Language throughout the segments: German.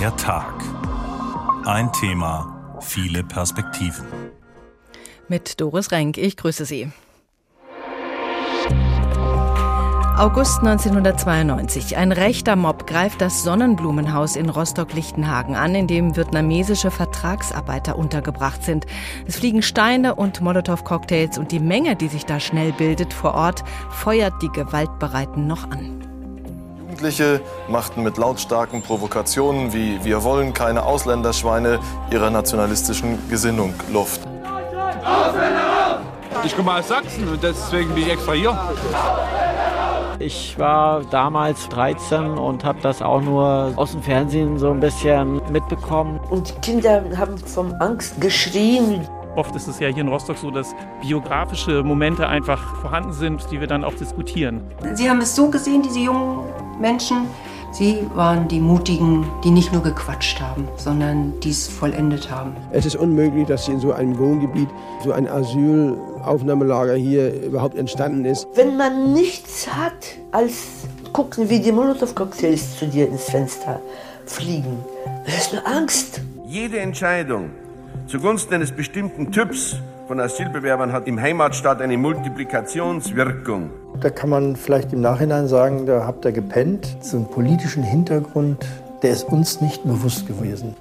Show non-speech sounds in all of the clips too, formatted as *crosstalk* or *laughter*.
Der Tag. Ein Thema, viele Perspektiven. Mit Doris Renk, ich grüße Sie. August 1992. Ein rechter Mob greift das Sonnenblumenhaus in Rostock-Lichtenhagen an, in dem vietnamesische Vertragsarbeiter untergebracht sind. Es fliegen Steine und Molotow-Cocktails und die Menge, die sich da schnell bildet vor Ort, feuert die Gewaltbereiten noch an. Jugendliche machten mit lautstarken Provokationen wie Wir wollen keine Ausländerschweine ihrer nationalistischen Gesinnung Luft. Ich komme aus Sachsen und deswegen bin ich extra hier. Ich war damals 13 und habe das auch nur aus dem Fernsehen so ein bisschen mitbekommen. Und die Kinder haben vom Angst geschrien. Oft ist es ja hier in Rostock so, dass biografische Momente einfach vorhanden sind, die wir dann auch diskutieren. Sie haben es so gesehen, diese jungen Menschen. Sie waren die Mutigen, die nicht nur gequatscht haben, sondern dies vollendet haben. Es ist unmöglich, dass in so einem Wohngebiet so ein Asylaufnahmelager hier überhaupt entstanden ist. Wenn man nichts hat, als gucken, wie die Molotow-Cocktails zu dir ins Fenster fliegen, das ist eine Angst. Jede Entscheidung zugunsten eines bestimmten Typs von Asylbewerbern hat im Heimatstaat eine Multiplikationswirkung. Da kann man vielleicht im Nachhinein sagen, da habt ihr gepennt. So einen politischen Hintergrund, der ist uns nicht bewusst gewesen.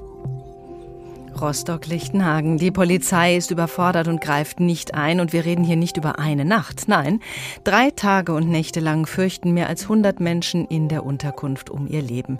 Rostock-Lichtenhagen. Die Polizei ist überfordert und greift nicht ein. Und wir reden hier nicht über eine Nacht. Nein, drei Tage und Nächte lang fürchten mehr als 100 Menschen in der Unterkunft um ihr Leben.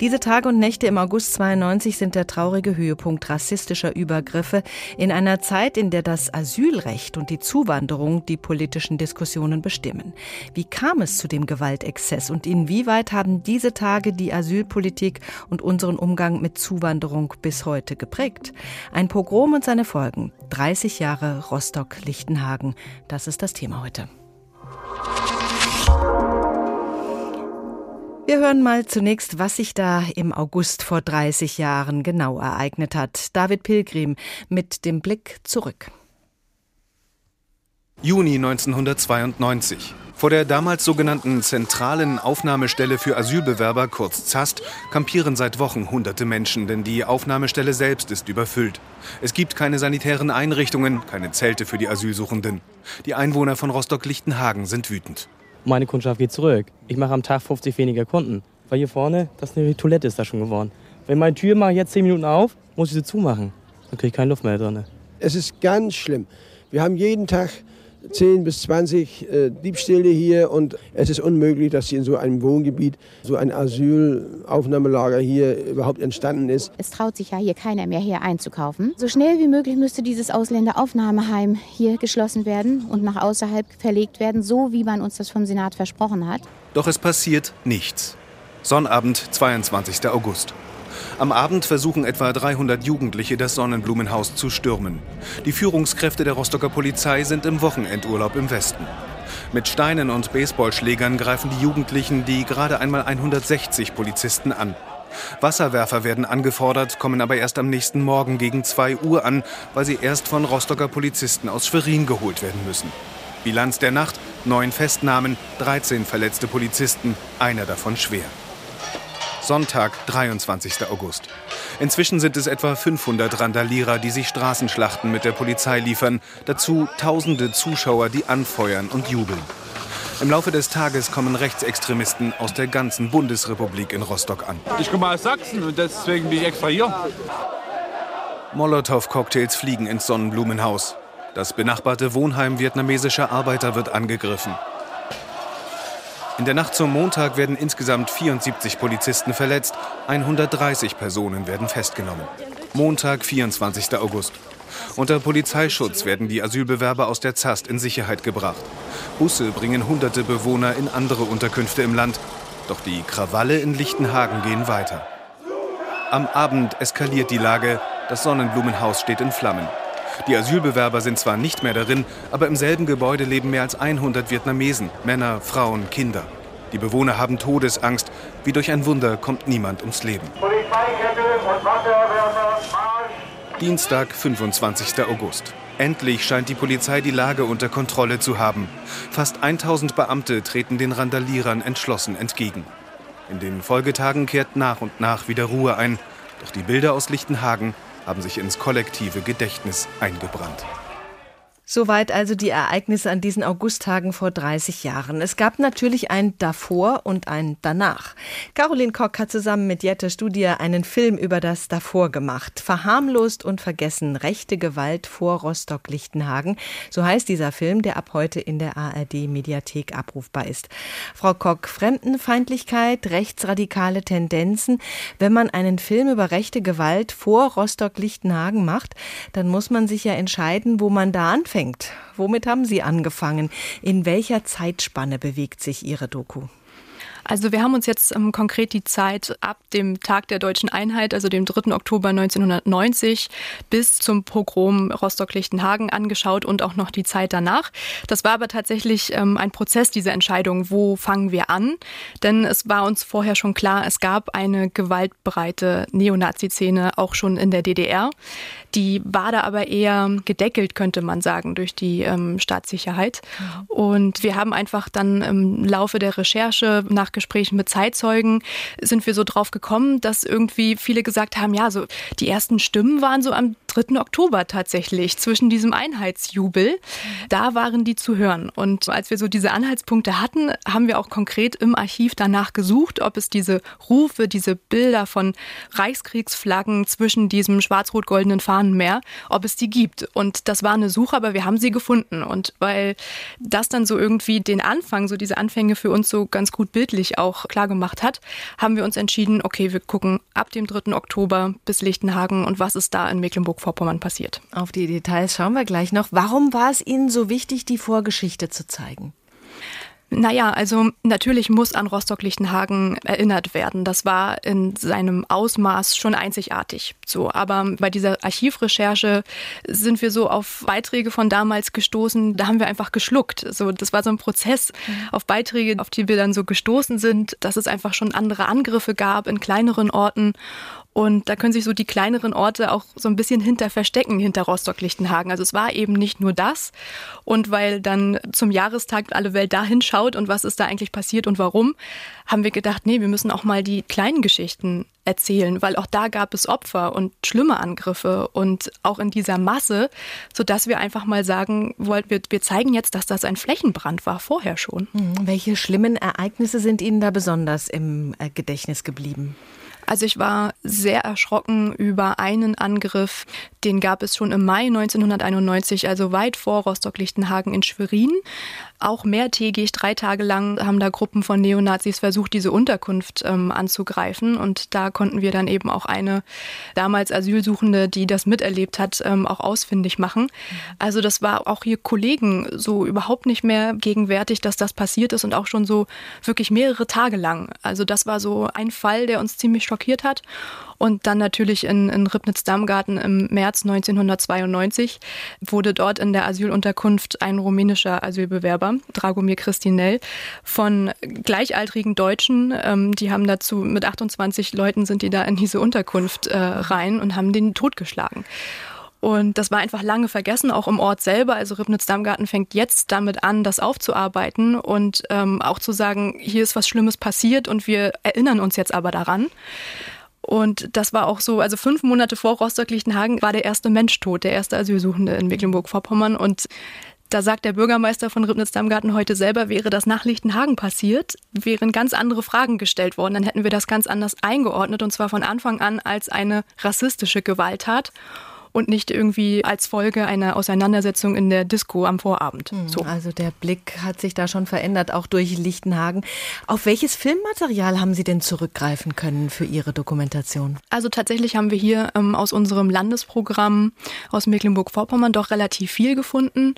Diese Tage und Nächte im August 92 sind der traurige Höhepunkt rassistischer Übergriffe in einer Zeit, in der das Asylrecht und die Zuwanderung die politischen Diskussionen bestimmen. Wie kam es zu dem Gewaltexzess und inwieweit haben diese Tage die Asylpolitik und unseren Umgang mit Zuwanderung bis heute geprägt? Konflikt. Ein Pogrom und seine Folgen. 30 Jahre Rostock-Lichtenhagen. Das ist das Thema heute. Wir hören mal zunächst, was sich da im August vor 30 Jahren genau ereignet hat. David Pilgrim mit dem Blick zurück. Juni 1992. Vor der damals sogenannten zentralen Aufnahmestelle für Asylbewerber, kurz ZAST, kampieren seit Wochen hunderte Menschen, denn die Aufnahmestelle selbst ist überfüllt. Es gibt keine sanitären Einrichtungen, keine Zelte für die Asylsuchenden. Die Einwohner von Rostock-Lichtenhagen sind wütend. Meine Kundschaft geht zurück. Ich mache am Tag 50 weniger Kunden. Weil hier vorne, das ist eine Toilette ist da schon geworden. Wenn meine Tür mal jetzt 10 Minuten auf, muss ich sie zumachen. Dann kriege ich keine Luft mehr drin. Es ist ganz schlimm. Wir haben jeden Tag 10 bis 20 äh, Diebstähle hier und es ist unmöglich, dass hier in so einem Wohngebiet so ein Asylaufnahmelager hier überhaupt entstanden ist. Es traut sich ja hier keiner mehr hier einzukaufen. So schnell wie möglich müsste dieses Ausländeraufnahmeheim hier geschlossen werden und nach außerhalb verlegt werden, so wie man uns das vom Senat versprochen hat. Doch es passiert nichts. Sonnabend, 22. August. Am Abend versuchen etwa 300 Jugendliche das Sonnenblumenhaus zu stürmen. Die Führungskräfte der Rostocker Polizei sind im Wochenendurlaub im Westen. Mit Steinen und Baseballschlägern greifen die Jugendlichen die gerade einmal 160 Polizisten an. Wasserwerfer werden angefordert, kommen aber erst am nächsten Morgen gegen 2 Uhr an, weil sie erst von Rostocker Polizisten aus Schwerin geholt werden müssen. Bilanz der Nacht: neun Festnahmen, 13 verletzte Polizisten, einer davon schwer. Sonntag, 23. August. Inzwischen sind es etwa 500 Randalierer, die sich Straßenschlachten mit der Polizei liefern. Dazu tausende Zuschauer, die anfeuern und jubeln. Im Laufe des Tages kommen Rechtsextremisten aus der ganzen Bundesrepublik in Rostock an. Ich komme aus Sachsen und deswegen bin ich extra hier. Molotow-Cocktails fliegen ins Sonnenblumenhaus. Das benachbarte Wohnheim vietnamesischer Arbeiter wird angegriffen. In der Nacht zum Montag werden insgesamt 74 Polizisten verletzt, 130 Personen werden festgenommen. Montag, 24. August. Unter Polizeischutz werden die Asylbewerber aus der Zast in Sicherheit gebracht. Busse bringen hunderte Bewohner in andere Unterkünfte im Land. Doch die Krawalle in Lichtenhagen gehen weiter. Am Abend eskaliert die Lage. Das Sonnenblumenhaus steht in Flammen. Die Asylbewerber sind zwar nicht mehr darin, aber im selben Gebäude leben mehr als 100 Vietnamesen, Männer, Frauen, Kinder. Die Bewohner haben Todesangst. Wie durch ein Wunder kommt niemand ums Leben. Dienstag, 25. August. Endlich scheint die Polizei die Lage unter Kontrolle zu haben. Fast 1000 Beamte treten den Randalierern entschlossen entgegen. In den Folgetagen kehrt nach und nach wieder Ruhe ein. Doch die Bilder aus Lichtenhagen haben sich ins kollektive Gedächtnis eingebrannt. Soweit also die Ereignisse an diesen Augusttagen vor 30 Jahren. Es gab natürlich ein Davor und ein Danach. Caroline Kock hat zusammen mit Jette Studie einen Film über das Davor gemacht. Verharmlost und vergessen rechte Gewalt vor Rostock-Lichtenhagen. So heißt dieser Film, der ab heute in der ARD-Mediathek abrufbar ist. Frau Kock, Fremdenfeindlichkeit, rechtsradikale Tendenzen. Wenn man einen Film über rechte Gewalt vor Rostock-Lichtenhagen macht, dann muss man sich ja entscheiden, wo man da anfängt anfängt. Womit haben Sie angefangen? In welcher Zeitspanne bewegt sich Ihre Doku? Also wir haben uns jetzt ähm, konkret die Zeit ab dem Tag der deutschen Einheit, also dem 3. Oktober 1990, bis zum Pogrom Rostock-Lichtenhagen angeschaut und auch noch die Zeit danach. Das war aber tatsächlich ähm, ein Prozess, diese Entscheidung, wo fangen wir an? Denn es war uns vorher schon klar, es gab eine gewaltbereite Neonazi-Szene auch schon in der DDR. Die war da aber eher gedeckelt, könnte man sagen, durch die ähm, Staatssicherheit. Mhm. Und wir haben einfach dann im Laufe der Recherche nach Gesprächen mit Zeitzeugen sind wir so drauf gekommen, dass irgendwie viele gesagt haben, ja, so die ersten Stimmen waren so am 3. Oktober tatsächlich, zwischen diesem Einheitsjubel. Da waren die zu hören. Und als wir so diese Anhaltspunkte hatten, haben wir auch konkret im Archiv danach gesucht, ob es diese Rufe, diese Bilder von Reichskriegsflaggen zwischen diesem schwarz-rot-goldenen Fahnenmeer, ob es die gibt. Und das war eine Suche, aber wir haben sie gefunden. Und weil das dann so irgendwie den Anfang, so diese Anfänge für uns so ganz gut bildlich auch klar gemacht hat, haben wir uns entschieden, okay, wir gucken ab dem 3. Oktober bis Lichtenhagen und was ist da in Mecklenburg Mecklenburg-Vorpommern passiert. Auf die Details schauen wir gleich noch. Warum war es Ihnen so wichtig, die Vorgeschichte zu zeigen? Naja, also natürlich muss an Rostock-Lichtenhagen erinnert werden. Das war in seinem Ausmaß schon einzigartig. So, aber bei dieser Archivrecherche sind wir so auf Beiträge von damals gestoßen. Da haben wir einfach geschluckt. So, das war so ein Prozess auf Beiträge, auf die wir dann so gestoßen sind, dass es einfach schon andere Angriffe gab in kleineren Orten und da können sich so die kleineren Orte auch so ein bisschen hinter verstecken, hinter Rostock-Lichtenhagen. Also es war eben nicht nur das. Und weil dann zum Jahrestag alle Welt da hinschaut und was ist da eigentlich passiert und warum, haben wir gedacht, nee, wir müssen auch mal die kleinen Geschichten erzählen, weil auch da gab es Opfer und schlimme Angriffe und auch in dieser Masse, sodass wir einfach mal sagen wollten, wir, wir zeigen jetzt, dass das ein Flächenbrand war, vorher schon. Mhm. Welche schlimmen Ereignisse sind Ihnen da besonders im äh, Gedächtnis geblieben? Also ich war sehr erschrocken über einen Angriff, den gab es schon im Mai 1991, also weit vor Rostock-Lichtenhagen in Schwerin. Auch mehrtägig, drei Tage lang haben da Gruppen von Neonazis versucht, diese Unterkunft ähm, anzugreifen. Und da konnten wir dann eben auch eine damals Asylsuchende, die das miterlebt hat, ähm, auch ausfindig machen. Also das war auch hier Kollegen so überhaupt nicht mehr gegenwärtig, dass das passiert ist und auch schon so wirklich mehrere Tage lang. Also das war so ein Fall, der uns ziemlich schockiert hat. Und dann natürlich in, in Ribnitz-Dammgarten im März 1992 wurde dort in der Asylunterkunft ein rumänischer Asylbewerber, Dragomir Christinel, von gleichaltrigen Deutschen, ähm, die haben dazu mit 28 Leuten sind die da in diese Unterkunft äh, rein und haben den totgeschlagen. Und das war einfach lange vergessen, auch im Ort selber. Also Ribnitz-Dammgarten fängt jetzt damit an, das aufzuarbeiten und ähm, auch zu sagen, hier ist was Schlimmes passiert und wir erinnern uns jetzt aber daran. Und das war auch so, also fünf Monate vor Rostock-Lichtenhagen war der erste Mensch tot, der erste Asylsuchende in Mecklenburg-Vorpommern. Und da sagt der Bürgermeister von Ribnitz-Dammgarten heute selber, wäre das nach Lichtenhagen passiert, wären ganz andere Fragen gestellt worden. Dann hätten wir das ganz anders eingeordnet und zwar von Anfang an als eine rassistische Gewalttat und nicht irgendwie als Folge einer Auseinandersetzung in der Disco am Vorabend. Hm, so. Also der Blick hat sich da schon verändert, auch durch Lichtenhagen. Auf welches Filmmaterial haben Sie denn zurückgreifen können für Ihre Dokumentation? Also tatsächlich haben wir hier ähm, aus unserem Landesprogramm aus Mecklenburg-Vorpommern doch relativ viel gefunden.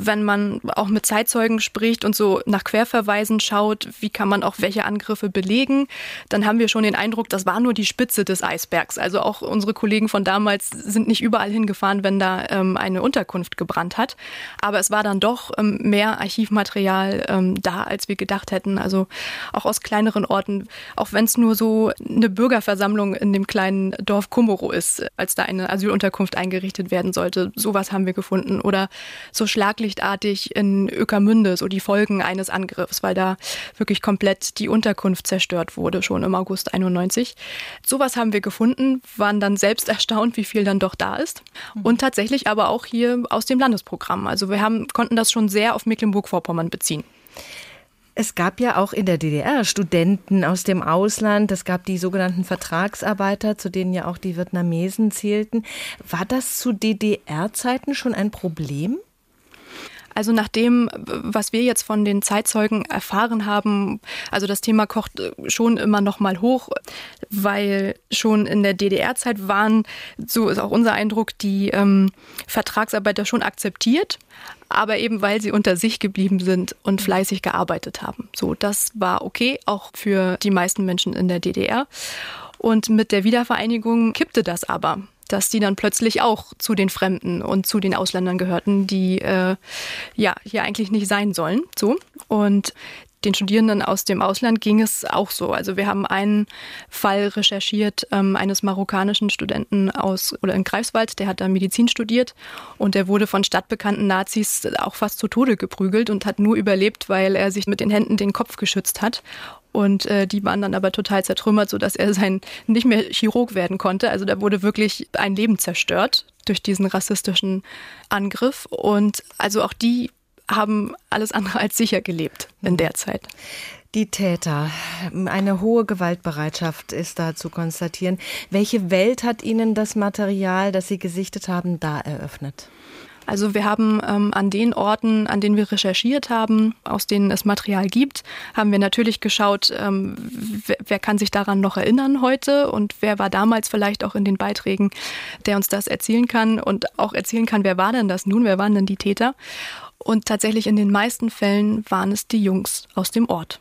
Wenn man auch mit Zeitzeugen spricht und so nach Querverweisen schaut, wie kann man auch welche Angriffe belegen, dann haben wir schon den Eindruck, das war nur die Spitze des Eisbergs. Also auch unsere Kollegen von damals sind nicht überall hingefahren, wenn da ähm, eine Unterkunft gebrannt hat. Aber es war dann doch ähm, mehr Archivmaterial ähm, da, als wir gedacht hätten. Also auch aus kleineren Orten, auch wenn es nur so eine Bürgerversammlung in dem kleinen Dorf Kumoro ist, als da eine Asylunterkunft eingerichtet werden sollte. Sowas haben wir gefunden. Oder so schlaglichtartig in Ökermünde, so die Folgen eines Angriffs, weil da wirklich komplett die Unterkunft zerstört wurde, schon im August 91. Sowas haben wir gefunden, waren dann selbst *laughs* erstaunt, wie viel dann doch da ist. Und tatsächlich aber auch hier aus dem Landesprogramm. Also wir haben, konnten das schon sehr auf Mecklenburg-Vorpommern beziehen. Es gab ja auch in der DDR Studenten aus dem Ausland. Es gab die sogenannten Vertragsarbeiter, zu denen ja auch die Vietnamesen zählten. War das zu DDR-Zeiten schon ein Problem? Also nach dem, was wir jetzt von den Zeitzeugen erfahren haben, also das Thema kocht schon immer noch mal hoch, weil schon in der DDR-Zeit waren, so ist auch unser Eindruck, die ähm, Vertragsarbeiter schon akzeptiert, aber eben weil sie unter sich geblieben sind und fleißig gearbeitet haben. So, das war okay, auch für die meisten Menschen in der DDR. Und mit der Wiedervereinigung kippte das aber dass die dann plötzlich auch zu den Fremden und zu den Ausländern gehörten, die äh, ja hier eigentlich nicht sein sollen. So und den Studierenden aus dem Ausland ging es auch so. Also wir haben einen Fall recherchiert ähm, eines marokkanischen Studenten aus oder in Greifswald, der hat da Medizin studiert und der wurde von stadtbekannten Nazis auch fast zu Tode geprügelt und hat nur überlebt, weil er sich mit den Händen den Kopf geschützt hat. Und äh, die waren dann aber total zertrümmert, sodass er sein nicht mehr Chirurg werden konnte. Also da wurde wirklich ein Leben zerstört durch diesen rassistischen Angriff. Und also auch die haben alles andere als sicher gelebt in der Zeit. Die Täter, eine hohe Gewaltbereitschaft ist da zu konstatieren. Welche Welt hat Ihnen das Material, das Sie gesichtet haben, da eröffnet? Also wir haben ähm, an den Orten, an denen wir recherchiert haben, aus denen es Material gibt, haben wir natürlich geschaut, ähm, wer, wer, kann sich daran noch erinnern heute und wer war damals vielleicht auch in den Beiträgen, der uns das erzählen kann und auch erzählen kann, wer war denn das nun, wer waren denn die Täter. Und tatsächlich in den meisten Fällen waren es die Jungs aus dem Ort.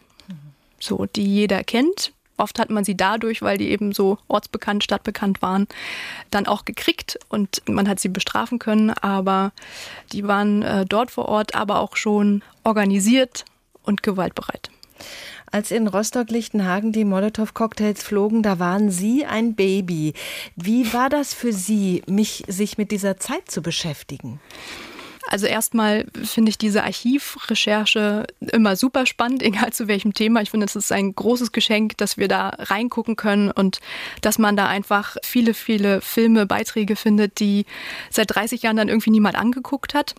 So, die jeder kennt, Oft hat man sie dadurch, weil die eben so ortsbekannt, stadtbekannt waren, dann auch gekriegt und man hat sie bestrafen können. Aber die waren äh, dort vor Ort, aber auch schon organisiert und gewaltbereit. Als in Rostock-Lichtenhagen die Molotow-Cocktails flogen, da waren Sie ein Baby. Wie war das für Sie, mich, sich mit dieser Zeit zu beschäftigen? Also erstmal finde ich diese Archivrecherche immer super spannend, *laughs* egal zu welchem Thema. Ich finde, es ist ein großes Geschenk, dass wir da reingucken können und dass man da einfach viele, viele Filme, Beiträge findet, die seit 30 Jahren dann irgendwie niemand angeguckt hat.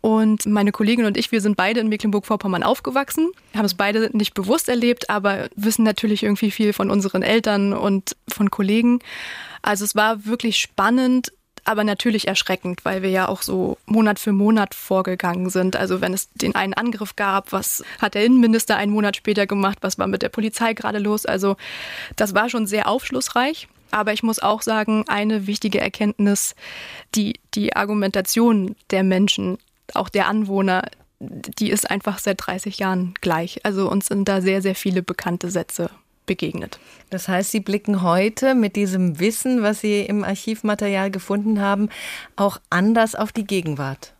Und meine Kollegin und ich, wir sind beide in Mecklenburg-Vorpommern aufgewachsen, haben es beide nicht bewusst erlebt, aber wissen natürlich irgendwie viel von unseren Eltern und von Kollegen. Also es war wirklich spannend, aber natürlich erschreckend, weil wir ja auch so Monat für Monat vorgegangen sind. Also wenn es den einen Angriff gab, was hat der Innenminister einen Monat später gemacht, was war mit der Polizei gerade los? Also das war schon sehr aufschlussreich. Aber ich muss auch sagen, eine wichtige Erkenntnis, die, die Argumentation der Menschen, auch der Anwohner, die ist einfach seit 30 Jahren gleich. Also uns sind da sehr, sehr viele bekannte Sätze begegnet. Das heißt, Sie blicken heute mit diesem Wissen, was Sie im Archivmaterial gefunden haben, auch anders auf die Gegenwart.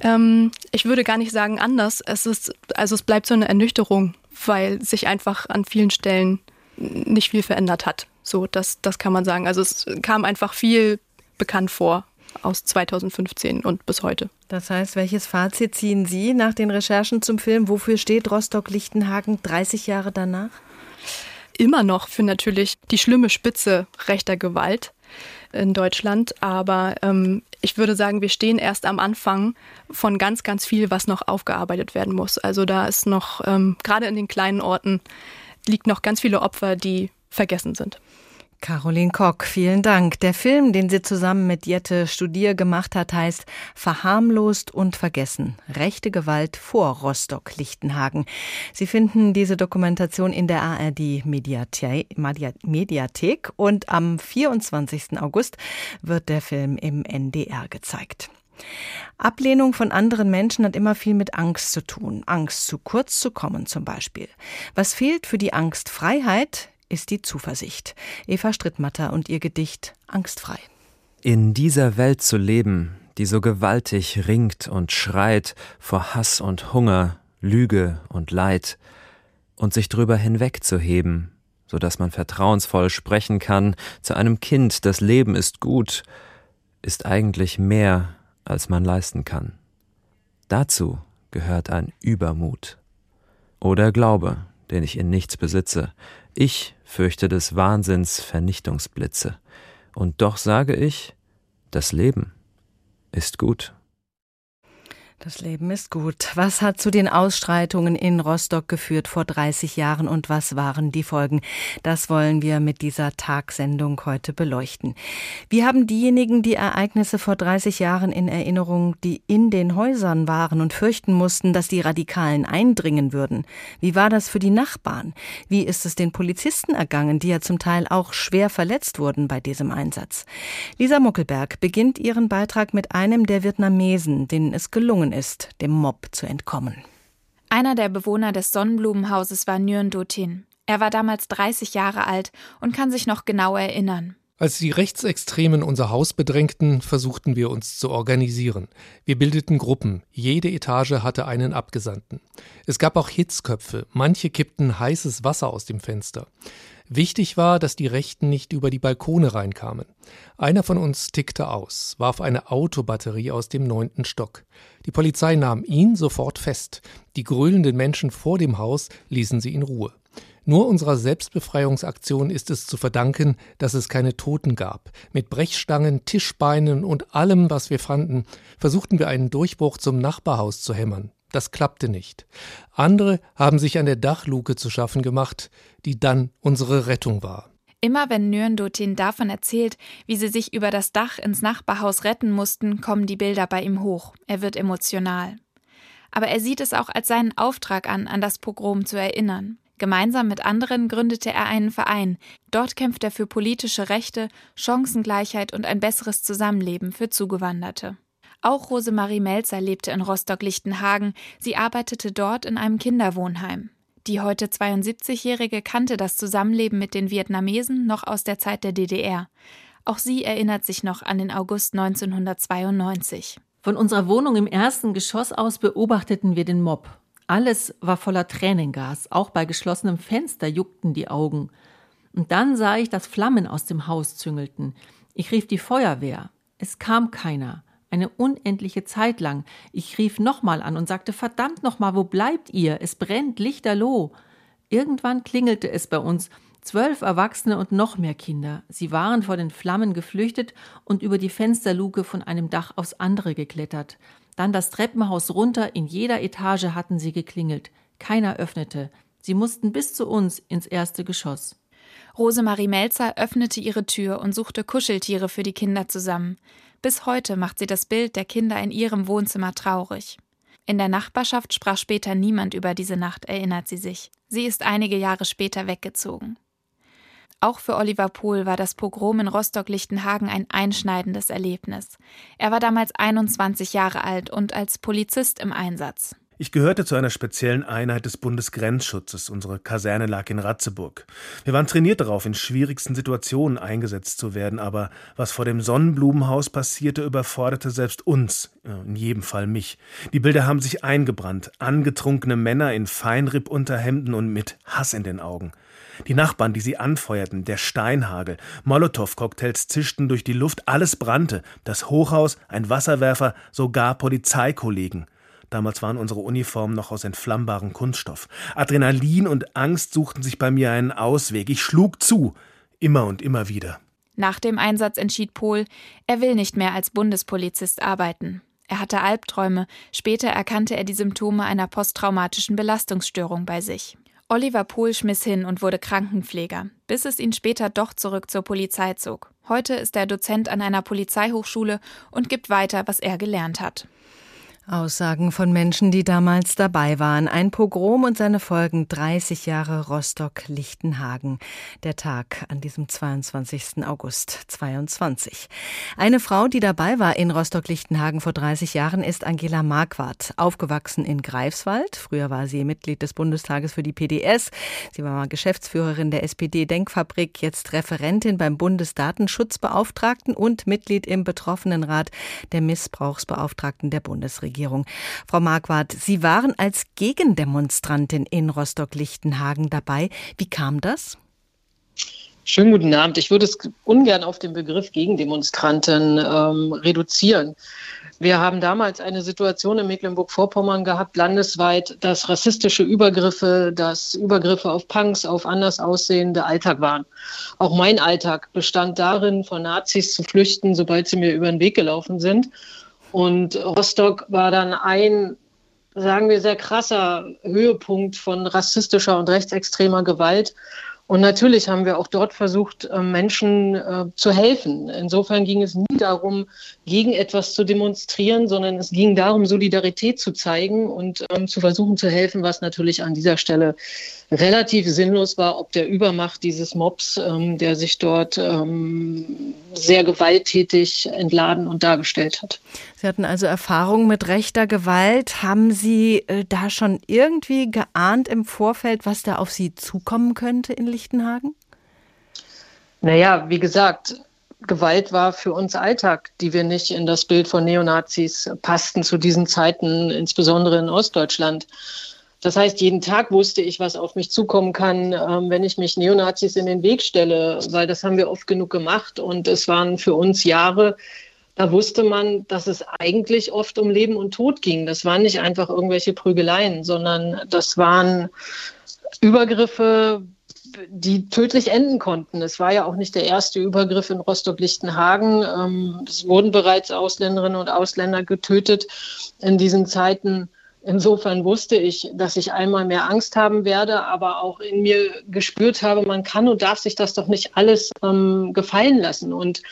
Ähm, ich würde gar nicht sagen anders. Es ist, also es bleibt so eine Ernüchterung, weil sich einfach an vielen Stellen nicht viel verändert hat. So, das, das kann man sagen. Also es kam einfach viel bekannt vor aus 2015 und bis heute. Das heißt, welches Fazit ziehen Sie nach den Recherchen zum Film? Wofür steht Rostock-Lichtenhagen 30 Jahre danach? Immer noch für natürlich die schlimme Spitze rechter Gewalt in Deutschland. Aber ähm, ich würde sagen, wir stehen erst am Anfang von ganz, ganz viel, was noch aufgearbeitet werden muss. Also da ist noch, ähm, gerade in den kleinen Orten, liegt noch ganz viele Opfer, die vergessen sind. Caroline Kock, vielen Dank. Der Film, den sie zusammen mit Jette Studier gemacht hat, heißt Verharmlost und vergessen. Rechte Gewalt vor Rostock-Lichtenhagen. Sie finden diese Dokumentation in der ARD Mediathek, und am 24. August wird der Film im NDR gezeigt. Ablehnung von anderen Menschen hat immer viel mit Angst zu tun. Angst, zu kurz zu kommen zum Beispiel. Was fehlt für die Angstfreiheit? Ist die Zuversicht. Eva Strittmatter und ihr Gedicht Angstfrei. In dieser Welt zu leben, die so gewaltig ringt und schreit vor Hass und Hunger, Lüge und Leid, und sich drüber hinwegzuheben, so dass man vertrauensvoll sprechen kann zu einem Kind, das Leben ist gut, ist eigentlich mehr, als man leisten kann. Dazu gehört ein Übermut. Oder Glaube, den ich in nichts besitze. Ich fürchte des Wahnsinns Vernichtungsblitze. Und doch sage ich, das Leben ist gut. Das Leben ist gut. Was hat zu den Ausstreitungen in Rostock geführt vor 30 Jahren und was waren die Folgen? Das wollen wir mit dieser Tagsendung heute beleuchten. Wie haben diejenigen die Ereignisse vor 30 Jahren in Erinnerung, die in den Häusern waren und fürchten mussten, dass die Radikalen eindringen würden? Wie war das für die Nachbarn? Wie ist es den Polizisten ergangen, die ja zum Teil auch schwer verletzt wurden bei diesem Einsatz? Lisa Muckelberg beginnt ihren Beitrag mit einem der Vietnamesen, denen es gelungen ist, dem Mob zu entkommen. Einer der Bewohner des Sonnenblumenhauses war Nguyen Do Tin. Er war damals 30 Jahre alt und kann sich noch genau erinnern. Als die Rechtsextremen unser Haus bedrängten, versuchten wir uns zu organisieren. Wir bildeten Gruppen, jede Etage hatte einen Abgesandten. Es gab auch Hitzköpfe, manche kippten heißes Wasser aus dem Fenster. Wichtig war, dass die Rechten nicht über die Balkone reinkamen. Einer von uns tickte aus, warf eine Autobatterie aus dem neunten Stock. Die Polizei nahm ihn sofort fest. Die gröhlenden Menschen vor dem Haus ließen sie in Ruhe. Nur unserer Selbstbefreiungsaktion ist es zu verdanken, dass es keine Toten gab. Mit Brechstangen, Tischbeinen und allem, was wir fanden, versuchten wir einen Durchbruch zum Nachbarhaus zu hämmern. Das klappte nicht. Andere haben sich an der Dachluke zu schaffen gemacht, die dann unsere Rettung war. Immer wenn Nürndotin davon erzählt, wie sie sich über das Dach ins Nachbarhaus retten mussten, kommen die Bilder bei ihm hoch. Er wird emotional. Aber er sieht es auch als seinen Auftrag an, an das Pogrom zu erinnern. Gemeinsam mit anderen gründete er einen Verein. Dort kämpft er für politische Rechte, Chancengleichheit und ein besseres Zusammenleben für Zugewanderte. Auch Rosemarie Melzer lebte in Rostock-Lichtenhagen. Sie arbeitete dort in einem Kinderwohnheim. Die heute 72-Jährige kannte das Zusammenleben mit den Vietnamesen noch aus der Zeit der DDR. Auch sie erinnert sich noch an den August 1992. Von unserer Wohnung im ersten Geschoss aus beobachteten wir den Mob. Alles war voller Tränengas, auch bei geschlossenem Fenster juckten die Augen. Und dann sah ich, dass Flammen aus dem Haus züngelten. Ich rief die Feuerwehr. Es kam keiner eine unendliche Zeit lang. Ich rief nochmal an und sagte, verdammt nochmal, wo bleibt ihr? Es brennt lichterloh. Irgendwann klingelte es bei uns. Zwölf Erwachsene und noch mehr Kinder. Sie waren vor den Flammen geflüchtet und über die Fensterluke von einem Dach aufs andere geklettert. Dann das Treppenhaus runter, in jeder Etage hatten sie geklingelt. Keiner öffnete. Sie mussten bis zu uns ins erste Geschoss. Rosemarie Melzer öffnete ihre Tür und suchte Kuscheltiere für die Kinder zusammen. Bis heute macht sie das Bild der Kinder in ihrem Wohnzimmer traurig. In der Nachbarschaft sprach später niemand über diese Nacht, erinnert sie sich. Sie ist einige Jahre später weggezogen. Auch für Oliver Pohl war das Pogrom in Rostock-Lichtenhagen ein einschneidendes Erlebnis. Er war damals 21 Jahre alt und als Polizist im Einsatz. Ich gehörte zu einer speziellen Einheit des Bundesgrenzschutzes. Unsere Kaserne lag in Ratzeburg. Wir waren trainiert darauf, in schwierigsten Situationen eingesetzt zu werden, aber was vor dem Sonnenblumenhaus passierte, überforderte selbst uns, in jedem Fall mich. Die Bilder haben sich eingebrannt, angetrunkene Männer in Feinrippunterhemden und mit Hass in den Augen. Die Nachbarn, die sie anfeuerten, der Steinhagel, Molotow-Cocktails zischten durch die Luft, alles brannte, das Hochhaus, ein Wasserwerfer, sogar Polizeikollegen. Damals waren unsere Uniformen noch aus entflammbarem Kunststoff. Adrenalin und Angst suchten sich bei mir einen Ausweg. Ich schlug zu, immer und immer wieder. Nach dem Einsatz entschied Pohl, er will nicht mehr als Bundespolizist arbeiten. Er hatte Albträume, später erkannte er die Symptome einer posttraumatischen Belastungsstörung bei sich. Oliver Pohl schmiss hin und wurde Krankenpfleger, bis es ihn später doch zurück zur Polizei zog. Heute ist er Dozent an einer Polizeihochschule und gibt weiter, was er gelernt hat. Aussagen von Menschen, die damals dabei waren. Ein Pogrom und seine Folgen 30 Jahre Rostock-Lichtenhagen. Der Tag an diesem 22. August 22. Eine Frau, die dabei war in Rostock-Lichtenhagen vor 30 Jahren, ist Angela Marquardt. Aufgewachsen in Greifswald. Früher war sie Mitglied des Bundestages für die PDS. Sie war Geschäftsführerin der SPD-Denkfabrik, jetzt Referentin beim Bundesdatenschutzbeauftragten und Mitglied im Betroffenenrat der Missbrauchsbeauftragten der Bundesregierung. Bundesregierung. Frau Marquardt, Sie waren als Gegendemonstrantin in Rostock-Lichtenhagen dabei. Wie kam das? Schönen guten Abend. Ich würde es ungern auf den Begriff Gegendemonstranten ähm, reduzieren. Wir haben damals eine Situation in Mecklenburg-Vorpommern gehabt, landesweit, dass rassistische Übergriffe, dass Übergriffe auf Punks, auf anders aussehende Alltag waren. Auch mein Alltag bestand darin, vor Nazis zu flüchten, sobald sie mir über den Weg gelaufen sind. Und Rostock war dann ein, sagen wir, sehr krasser Höhepunkt von rassistischer und rechtsextremer Gewalt. Und natürlich haben wir auch dort versucht, äh, Menschen äh, zu helfen. Insofern ging es nie darum, gegen etwas zu demonstrieren, sondern es ging darum, Solidarität zu zeigen und ähm, zu versuchen zu helfen, was natürlich an dieser Stelle relativ sinnlos war, ob der Übermacht dieses Mobs, ähm, der sich dort ähm, sehr gewalttätig entladen und dargestellt hat. Sie hatten also Erfahrung mit rechter Gewalt. Haben Sie äh, da schon irgendwie geahnt im Vorfeld, was da auf Sie zukommen könnte in Lichtenhagen? Naja, wie gesagt, Gewalt war für uns Alltag, die wir nicht in das Bild von Neonazis passten zu diesen Zeiten, insbesondere in Ostdeutschland. Das heißt, jeden Tag wusste ich, was auf mich zukommen kann, ähm, wenn ich mich Neonazis in den Weg stelle, weil das haben wir oft genug gemacht und es waren für uns Jahre, da wusste man, dass es eigentlich oft um Leben und Tod ging. Das waren nicht einfach irgendwelche Prügeleien, sondern das waren Übergriffe, die tödlich enden konnten. Es war ja auch nicht der erste Übergriff in Rostock-Lichtenhagen. Ähm, es wurden bereits Ausländerinnen und Ausländer getötet in diesen Zeiten. Insofern wusste ich, dass ich einmal mehr Angst haben werde, aber auch in mir gespürt habe, man kann und darf sich das doch nicht alles ähm, gefallen lassen. Und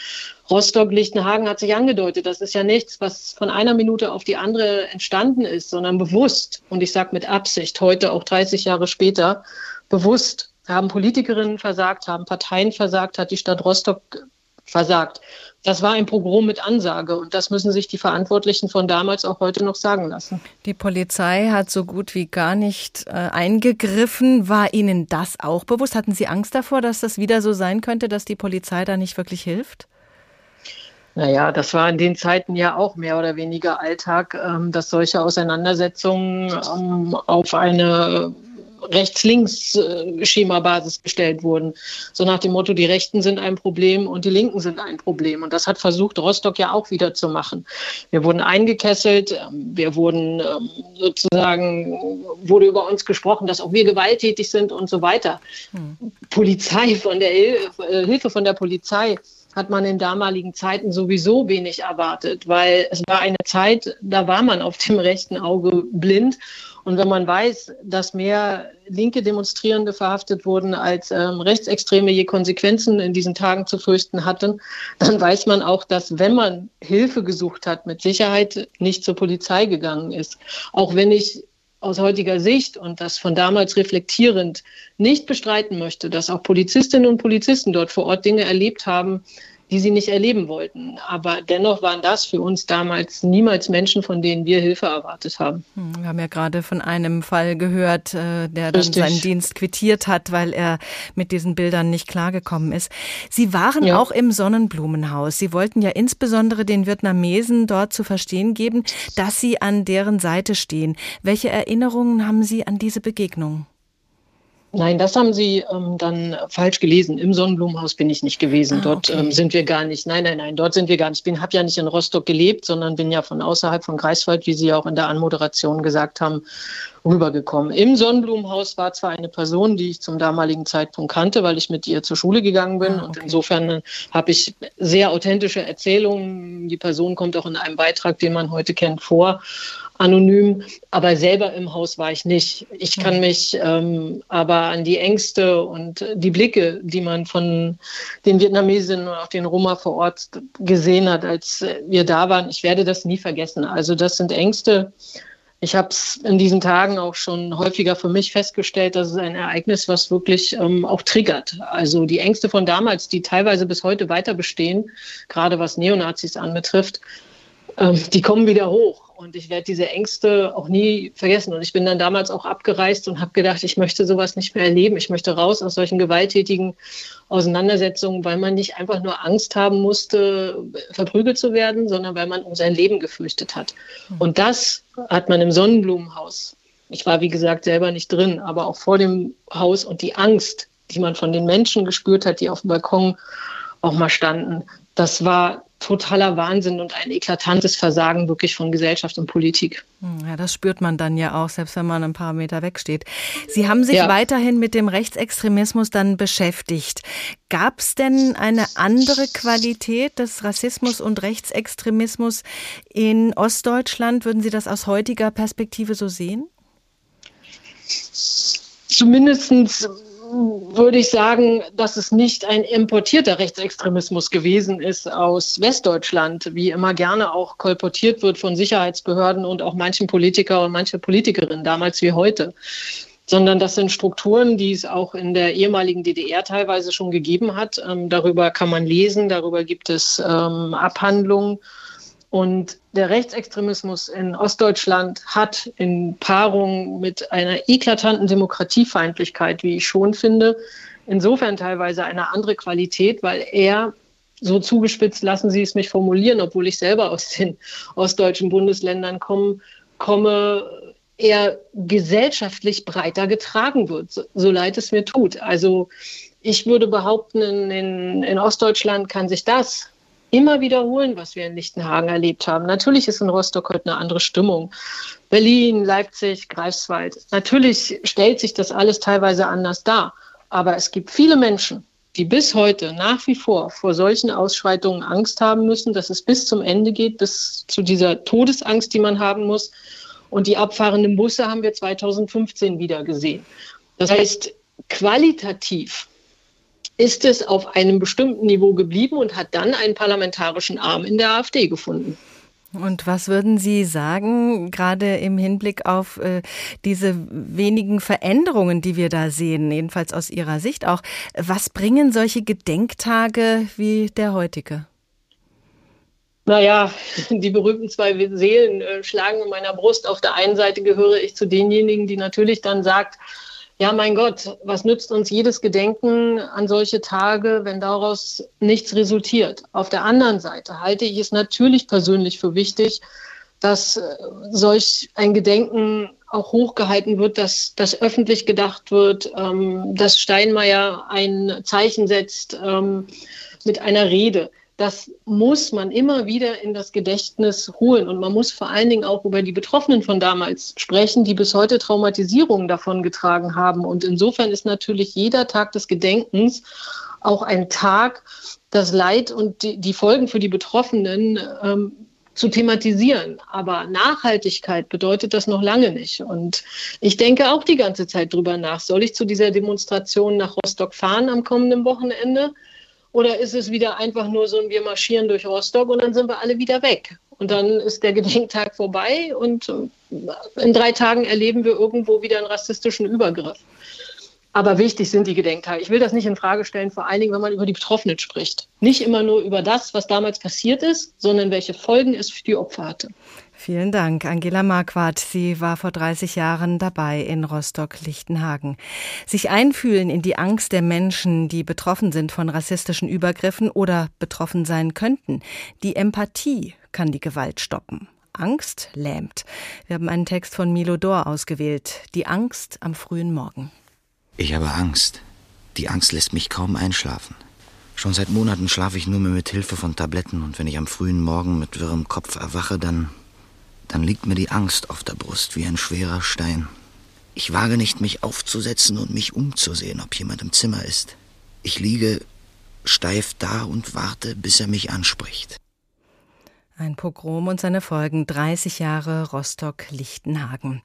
Rostock-Lichtenhagen hat sich angedeutet, das ist ja nichts, was von einer Minute auf die andere entstanden ist, sondern bewusst, und ich sage mit Absicht, heute auch 30 Jahre später, bewusst haben Politikerinnen versagt, haben Parteien versagt, hat die Stadt Rostock versagt. Das war ein Pogrom mit Ansage und das müssen sich die Verantwortlichen von damals auch heute noch sagen lassen. Die Polizei hat so gut wie gar nicht äh, eingegriffen. War Ihnen das auch bewusst? Hatten Sie Angst davor, dass das wieder so sein könnte, dass die Polizei da nicht wirklich hilft? Naja, das war in den Zeiten ja auch mehr oder weniger Alltag, ähm, dass solche Auseinandersetzungen ähm, auf eine Rechts-Links-Schema-Basis gestellt wurden. So nach dem Motto, die Rechten sind ein Problem und die Linken sind ein Problem. Und das hat versucht Rostock ja auch wieder zu machen. Wir wurden eingekesselt, ähm, wir wurden ähm, sozusagen, wurde über uns gesprochen, dass auch wir gewalttätig sind und so weiter. Hm. Polizei von der äh, Hilfe von der Polizei hat man in damaligen Zeiten sowieso wenig erwartet, weil es war eine Zeit, da war man auf dem rechten Auge blind und wenn man weiß, dass mehr linke Demonstrierende verhaftet wurden, als ähm, Rechtsextreme je Konsequenzen in diesen Tagen zu fürchten hatten, dann weiß man auch, dass wenn man Hilfe gesucht hat, mit Sicherheit nicht zur Polizei gegangen ist. Auch wenn ich aus heutiger Sicht und das von damals reflektierend nicht bestreiten möchte, dass auch Polizistinnen und Polizisten dort vor Ort Dinge erlebt haben, die sie nicht erleben wollten. Aber dennoch waren das für uns damals niemals Menschen, von denen wir Hilfe erwartet haben. Hm, wir haben ja gerade von einem Fall gehört, äh, der dann Richtig. seinen Dienst quittiert hat, weil er mit diesen Bildern nicht klargekommen ist. Sie waren ja. auch im Sonnenblumenhaus. Sie wollten ja insbesondere den Vietnamesen dort zu verstehen geben, dass sie an deren Seite stehen. Welche Erinnerungen haben Sie an diese Begegnung? Nein, das haben Sie ähm, dann falsch gelesen. Im Sonnenblumenhaus bin ich nicht gewesen. Ah, dort okay. ähm, sind wir gar nicht. Nein, nein, nein, dort sind wir gar nicht. Ich habe ja nicht in Rostock gelebt, sondern bin ja von außerhalb von Greifswald, wie Sie auch in der Anmoderation gesagt haben, rübergekommen. Im Sonnenblumenhaus war zwar eine Person, die ich zum damaligen Zeitpunkt kannte, weil ich mit ihr zur Schule gegangen bin. Ah, okay. Und insofern äh, habe ich sehr authentische Erzählungen. Die Person kommt auch in einem Beitrag, den man heute kennt, vor. Anonym, aber selber im Haus war ich nicht. Ich kann mhm. mich ähm, aber an die Ängste und die Blicke, die man von den Vietnamesinnen und auch den Roma vor Ort gesehen hat, als wir da waren, ich werde das nie vergessen. Also das sind Ängste. Ich habe es in diesen Tagen auch schon häufiger für mich festgestellt, dass es ein Ereignis, was wirklich ähm, auch triggert. Also die Ängste von damals, die teilweise bis heute weiter bestehen, gerade was Neonazis anbetrifft, ähm, die kommen wieder hoch. Und ich werde diese Ängste auch nie vergessen. Und ich bin dann damals auch abgereist und habe gedacht, ich möchte sowas nicht mehr erleben. Ich möchte raus aus solchen gewalttätigen Auseinandersetzungen, weil man nicht einfach nur Angst haben musste, verprügelt zu werden, sondern weil man um sein Leben gefürchtet hat. Hm. Und das hat man im Sonnenblumenhaus. Ich war, wie gesagt, selber nicht drin, aber auch vor dem Haus und die Angst, die man von den Menschen gespürt hat, die auf dem Balkon auch mal standen, das war totaler Wahnsinn und ein eklatantes Versagen wirklich von Gesellschaft und Politik. Hm, ja, das spürt man dann ja auch, selbst wenn man ein paar Meter wegsteht. Sie haben sich ja. weiterhin mit dem Rechtsextremismus dann beschäftigt. Gab es denn eine andere Qualität des Rassismus und Rechtsextremismus in Ostdeutschland? Würden Sie das aus heutiger Perspektive so sehen? Zumindestens würde ich sagen, dass es nicht ein importierter Rechtsextremismus gewesen ist aus Westdeutschland, wie immer gerne auch kolportiert wird von Sicherheitsbehörden und auch manchen Politiker und manche Politikerinnen damals wie heute sondern das sind Strukturen, die es auch in der ehemaligen DDR teilweise schon gegeben hat. Ähm, darüber kann man lesen, darüber gibt es ähm, Abhandlungen. Und der Rechtsextremismus in Ostdeutschland hat in Paarung mit einer eklatanten Demokratiefeindlichkeit, wie ich schon finde, insofern teilweise eine andere Qualität, weil er so zugespitzt, lassen Sie es mich formulieren, obwohl ich selber aus den ostdeutschen Bundesländern komme, komme er gesellschaftlich breiter getragen wird, so, leid es mir tut. Also ich würde behaupten, in, in Ostdeutschland kann sich das immer wiederholen, was wir in Lichtenhagen erlebt haben. Natürlich ist in Rostock heute eine andere Stimmung. Berlin, Leipzig, Greifswald. Natürlich stellt sich das alles teilweise anders dar. Aber es gibt viele Menschen, die bis heute nach wie vor vor solchen Ausschreitungen Angst haben müssen, dass es bis zum Ende geht, bis zu dieser Todesangst, die man haben muss. Und die abfahrenden Busse haben wir 2015 wieder gesehen. Das heißt, qualitativ ist es auf einem bestimmten Niveau geblieben und hat dann einen parlamentarischen Arm in der AfD gefunden. Und was würden Sie sagen, gerade im Hinblick auf äh, diese wenigen Veränderungen, die wir da sehen, jedenfalls aus Ihrer Sicht auch, was bringen solche Gedenktage wie der heutige? Naja, *laughs* die berühmten zwei Seelen äh, schlagen in meiner Brust. Auf der einen Seite gehöre ich zu denjenigen, die natürlich dann sagt, ja, mein Gott, was nützt uns jedes Gedenken an solche Tage, wenn daraus nichts resultiert? Auf der anderen Seite halte ich es natürlich persönlich für wichtig, dass äh, solch ein Gedenken auch hochgehalten wird, dass das öffentlich gedacht wird, ähm, dass Steinmeier ein Zeichen setzt ähm, mit einer Rede das muss man immer wieder in das Gedächtnis holen. Und man muss vor allen Dingen auch über die Betroffenen von damals sprechen, die bis heute Traumatisierungen davon getragen haben. Und insofern ist natürlich jeder Tag des Gedenkens auch ein Tag, das Leid und die, Folgen für die Betroffenen ähm, zu thematisieren. Aber Nachhaltigkeit bedeutet das noch lange nicht. Und ich denke auch die ganze Zeit drüber nach. Soll ich zu dieser Demonstration nach Rostock fahren am kommenden Wochenende? Oder ist es wieder einfach nur so ein Wir marschieren durch Rostock und dann sind wir alle wieder weg? Und dann ist der *laughs* Gedenktag vorbei und äh, in drei Tagen erleben wir irgendwo wieder einen rassistischen Übergriff. Aber wichtig sind die Gedenktage. Ich will das nicht in Frage stellen, vor allen Dingen, wenn man über die Betroffenen spricht. Nicht immer nur über das, was damals passiert ist, sondern welche Folgen es für die Opfer hatte. Vielen Dank, Angela Marquardt. Sie war vor 30 Jahren dabei in Rostock-Lichtenhagen. Sich einfühlen in die Angst der Menschen, die betroffen sind von rassistischen Übergriffen oder betroffen sein könnten. Die Empathie kann die Gewalt stoppen. Angst lähmt. Wir haben einen Text von Milo Dor ausgewählt. Die Angst am frühen Morgen. Ich habe Angst. Die Angst lässt mich kaum einschlafen. Schon seit Monaten schlafe ich nur mehr mit Hilfe von Tabletten und wenn ich am frühen Morgen mit wirrem Kopf erwache, dann dann liegt mir die Angst auf der Brust wie ein schwerer Stein. Ich wage nicht, mich aufzusetzen und mich umzusehen, ob jemand im Zimmer ist. Ich liege steif da und warte, bis er mich anspricht. Ein Pogrom und seine Folgen 30 Jahre Rostock-Lichtenhagen.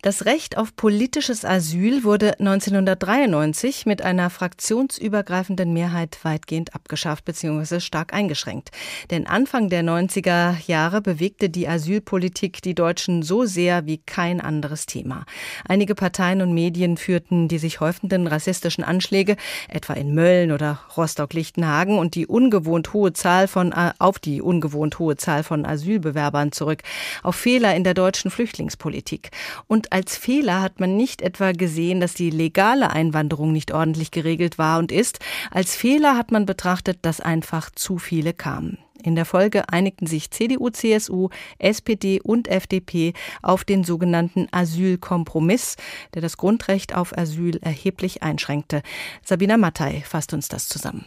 Das Recht auf politisches Asyl wurde 1993 mit einer fraktionsübergreifenden Mehrheit weitgehend abgeschafft bzw. stark eingeschränkt. Denn Anfang der 90er Jahre bewegte die Asylpolitik die Deutschen so sehr wie kein anderes Thema. Einige Parteien und Medien führten die sich häufenden rassistischen Anschläge, etwa in Mölln oder Rostock-Lichtenhagen und die ungewohnt hohe Zahl von, äh, auf die ungewohnt hohe Zahl von Asylbewerbern zurück, auf Fehler in der deutschen Flüchtlingspolitik. Und als Fehler hat man nicht etwa gesehen, dass die legale Einwanderung nicht ordentlich geregelt war und ist. Als Fehler hat man betrachtet, dass einfach zu viele kamen. In der Folge einigten sich CDU, CSU, SPD und FDP auf den sogenannten Asylkompromiss, der das Grundrecht auf Asyl erheblich einschränkte. Sabina Mattei fasst uns das zusammen.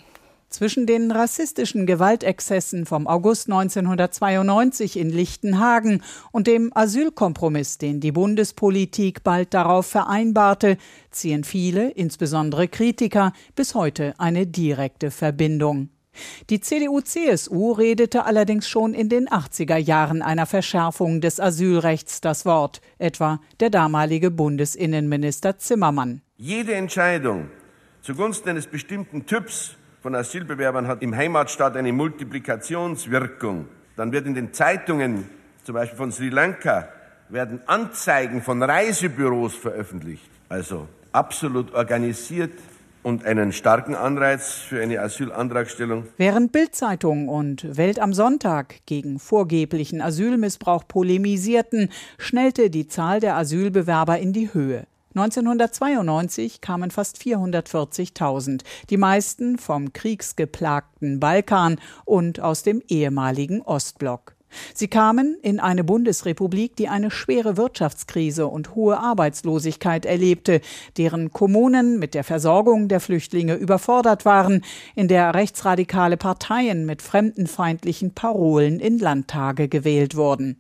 Zwischen den rassistischen Gewaltexzessen vom August 1992 in Lichtenhagen und dem Asylkompromiss, den die Bundespolitik bald darauf vereinbarte, ziehen viele, insbesondere Kritiker, bis heute eine direkte Verbindung. Die CDU-CSU redete allerdings schon in den 80er Jahren einer Verschärfung des Asylrechts das Wort, etwa der damalige Bundesinnenminister Zimmermann. Jede Entscheidung zugunsten eines bestimmten Typs von Asylbewerbern hat im Heimatstaat eine Multiplikationswirkung. Dann wird in den Zeitungen, zum Beispiel von Sri Lanka, werden Anzeigen von Reisebüros veröffentlicht. Also absolut organisiert und einen starken Anreiz für eine Asylantragstellung. Während Bildzeitung und Welt am Sonntag gegen vorgeblichen Asylmissbrauch polemisierten, schnellte die Zahl der Asylbewerber in die Höhe. 1992 kamen fast 440.000, die meisten vom kriegsgeplagten Balkan und aus dem ehemaligen Ostblock. Sie kamen in eine Bundesrepublik, die eine schwere Wirtschaftskrise und hohe Arbeitslosigkeit erlebte, deren Kommunen mit der Versorgung der Flüchtlinge überfordert waren, in der rechtsradikale Parteien mit fremdenfeindlichen Parolen in Landtage gewählt wurden.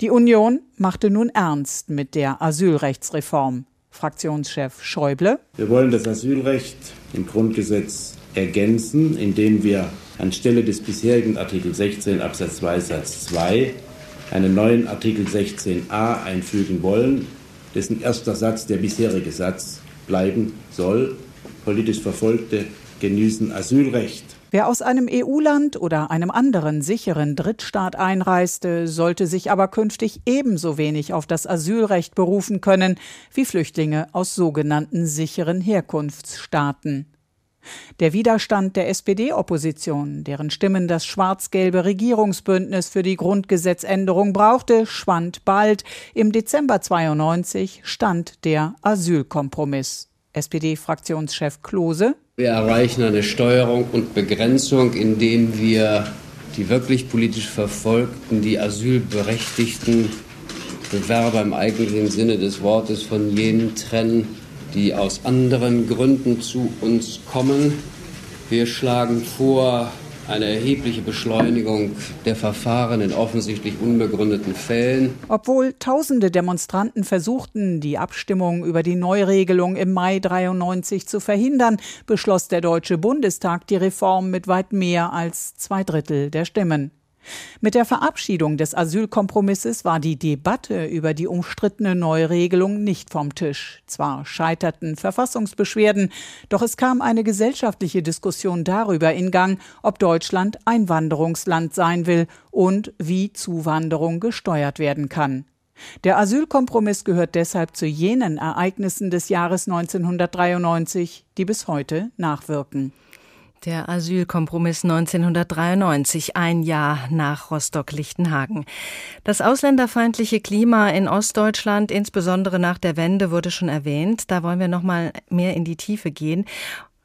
Die Union machte nun ernst mit der Asylrechtsreform. Fraktionschef Schäuble. Wir wollen das Asylrecht im Grundgesetz ergänzen, indem wir anstelle des bisherigen Artikel 16 Absatz 2 Satz 2 einen neuen Artikel 16a einfügen wollen, dessen erster Satz der bisherige Satz bleiben soll. Politisch Verfolgte genießen Asylrecht. Wer aus einem EU-Land oder einem anderen sicheren Drittstaat einreiste, sollte sich aber künftig ebenso wenig auf das Asylrecht berufen können wie Flüchtlinge aus sogenannten sicheren Herkunftsstaaten. Der Widerstand der SPD-Opposition, deren Stimmen das schwarz-gelbe Regierungsbündnis für die Grundgesetzänderung brauchte, schwand bald. Im Dezember 92 stand der Asylkompromiss. SPD-Fraktionschef Klose wir erreichen eine Steuerung und Begrenzung, indem wir die wirklich politisch Verfolgten, die asylberechtigten Bewerber im eigentlichen Sinne des Wortes von jenen trennen, die aus anderen Gründen zu uns kommen. Wir schlagen vor, eine erhebliche Beschleunigung der Verfahren in offensichtlich unbegründeten Fällen. Obwohl tausende Demonstranten versuchten, die Abstimmung über die Neuregelung im Mai 93 zu verhindern, beschloss der Deutsche Bundestag die Reform mit weit mehr als zwei Drittel der Stimmen. Mit der Verabschiedung des Asylkompromisses war die Debatte über die umstrittene Neuregelung nicht vom Tisch. Zwar scheiterten Verfassungsbeschwerden, doch es kam eine gesellschaftliche Diskussion darüber in Gang, ob Deutschland Einwanderungsland sein will und wie Zuwanderung gesteuert werden kann. Der Asylkompromiss gehört deshalb zu jenen Ereignissen des Jahres 1993, die bis heute nachwirken. Der Asylkompromiss 1993, ein Jahr nach Rostock-Lichtenhagen. Das ausländerfeindliche Klima in Ostdeutschland, insbesondere nach der Wende, wurde schon erwähnt. Da wollen wir noch mal mehr in die Tiefe gehen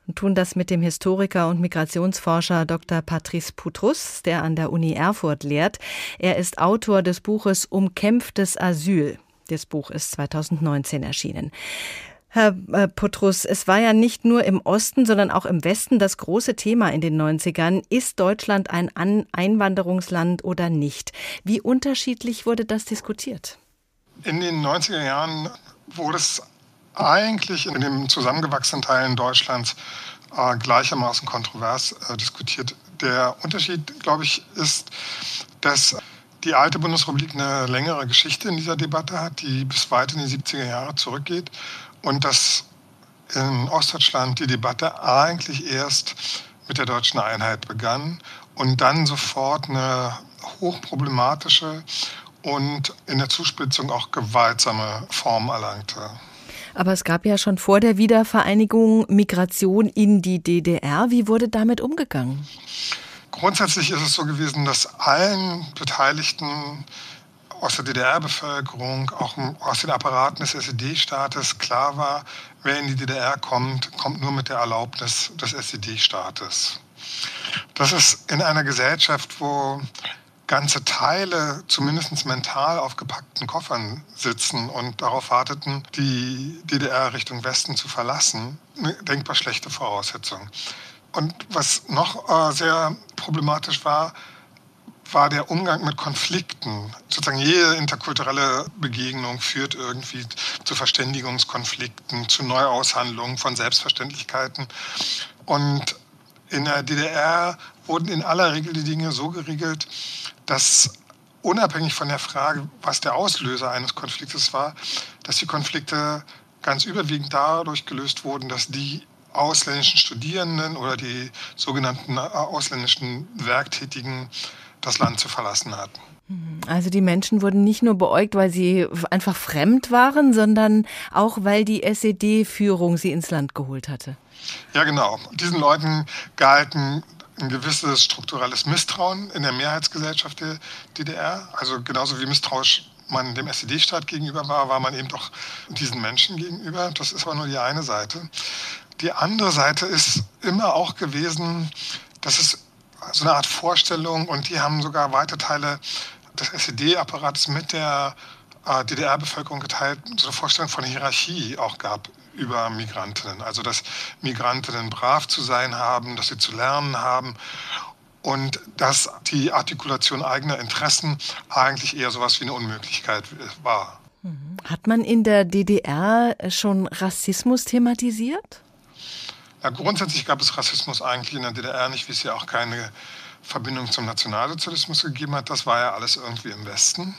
und tun das mit dem Historiker und Migrationsforscher Dr. Patrice Putrus, der an der Uni Erfurt lehrt. Er ist Autor des Buches Umkämpftes Asyl. Das Buch ist 2019 erschienen. Herr äh, Putrus, es war ja nicht nur im Osten, sondern auch im Westen das große Thema in den 90ern. Ist Deutschland ein Einwanderungsland oder nicht? Wie unterschiedlich wurde das diskutiert? In den 90er Jahren wurde es eigentlich in den zusammengewachsenen Teilen Deutschlands äh, gleichermaßen kontrovers äh, diskutiert. Der Unterschied, glaube ich, ist, dass die alte Bundesrepublik eine längere Geschichte in dieser Debatte hat, die bis weit in die 70er Jahre zurückgeht und dass in Ostdeutschland die Debatte eigentlich erst mit der deutschen Einheit begann und dann sofort eine hochproblematische und in der Zuspitzung auch gewaltsame Form erlangte. Aber es gab ja schon vor der Wiedervereinigung Migration in die DDR. Wie wurde damit umgegangen? Grundsätzlich ist es so gewesen, dass allen Beteiligten aus der DDR-Bevölkerung, auch aus den Apparaten des SED-Staates klar war, wer in die DDR kommt, kommt nur mit der Erlaubnis des SED-Staates. Das ist in einer Gesellschaft, wo ganze Teile zumindest mental auf gepackten Koffern sitzen und darauf warteten, die DDR Richtung Westen zu verlassen, eine denkbar schlechte Voraussetzung. Und was noch äh, sehr problematisch war, war der Umgang mit Konflikten. Sozusagen jede interkulturelle Begegnung führt irgendwie zu Verständigungskonflikten, zu Neuaushandlungen von Selbstverständlichkeiten. Und in der DDR wurden in aller Regel die Dinge so geregelt, dass unabhängig von der Frage, was der Auslöser eines Konfliktes war, dass die Konflikte ganz überwiegend dadurch gelöst wurden, dass die ausländischen Studierenden oder die sogenannten ausländischen Werktätigen das Land zu verlassen hatten. Also die Menschen wurden nicht nur beäugt, weil sie einfach fremd waren, sondern auch, weil die SED-Führung sie ins Land geholt hatte. Ja, genau. Diesen Leuten galten ein gewisses strukturelles Misstrauen in der Mehrheitsgesellschaft der DDR. Also genauso wie misstrauisch man dem SED-Staat gegenüber war, war man eben doch diesen Menschen gegenüber. Das ist aber nur die eine Seite. Die andere Seite ist immer auch gewesen, dass es so eine Art Vorstellung und die haben sogar weite Teile des SED-Apparates mit der äh, DDR-Bevölkerung geteilt, so eine Vorstellung von Hierarchie auch gab über Migrantinnen. Also dass Migrantinnen brav zu sein haben, dass sie zu lernen haben und dass die Artikulation eigener Interessen eigentlich eher sowas wie eine Unmöglichkeit war. Hat man in der DDR schon Rassismus thematisiert? Ja, grundsätzlich gab es Rassismus eigentlich in der DDR nicht, wie es ja auch keine Verbindung zum Nationalsozialismus gegeben hat. Das war ja alles irgendwie im Westen.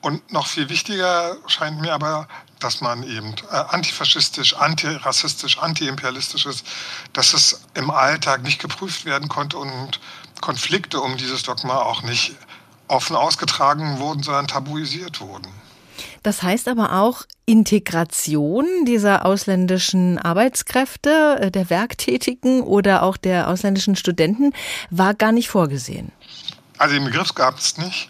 Und noch viel wichtiger scheint mir aber, dass man eben äh, antifaschistisch, antirassistisch, antiimperialistisch ist, dass es im Alltag nicht geprüft werden konnte und Konflikte um dieses Dogma auch nicht offen ausgetragen wurden, sondern tabuisiert wurden. Das heißt aber auch, Integration dieser ausländischen Arbeitskräfte, äh, der Werktätigen oder auch der ausländischen Studenten war gar nicht vorgesehen. Also den Begriff gab es nicht.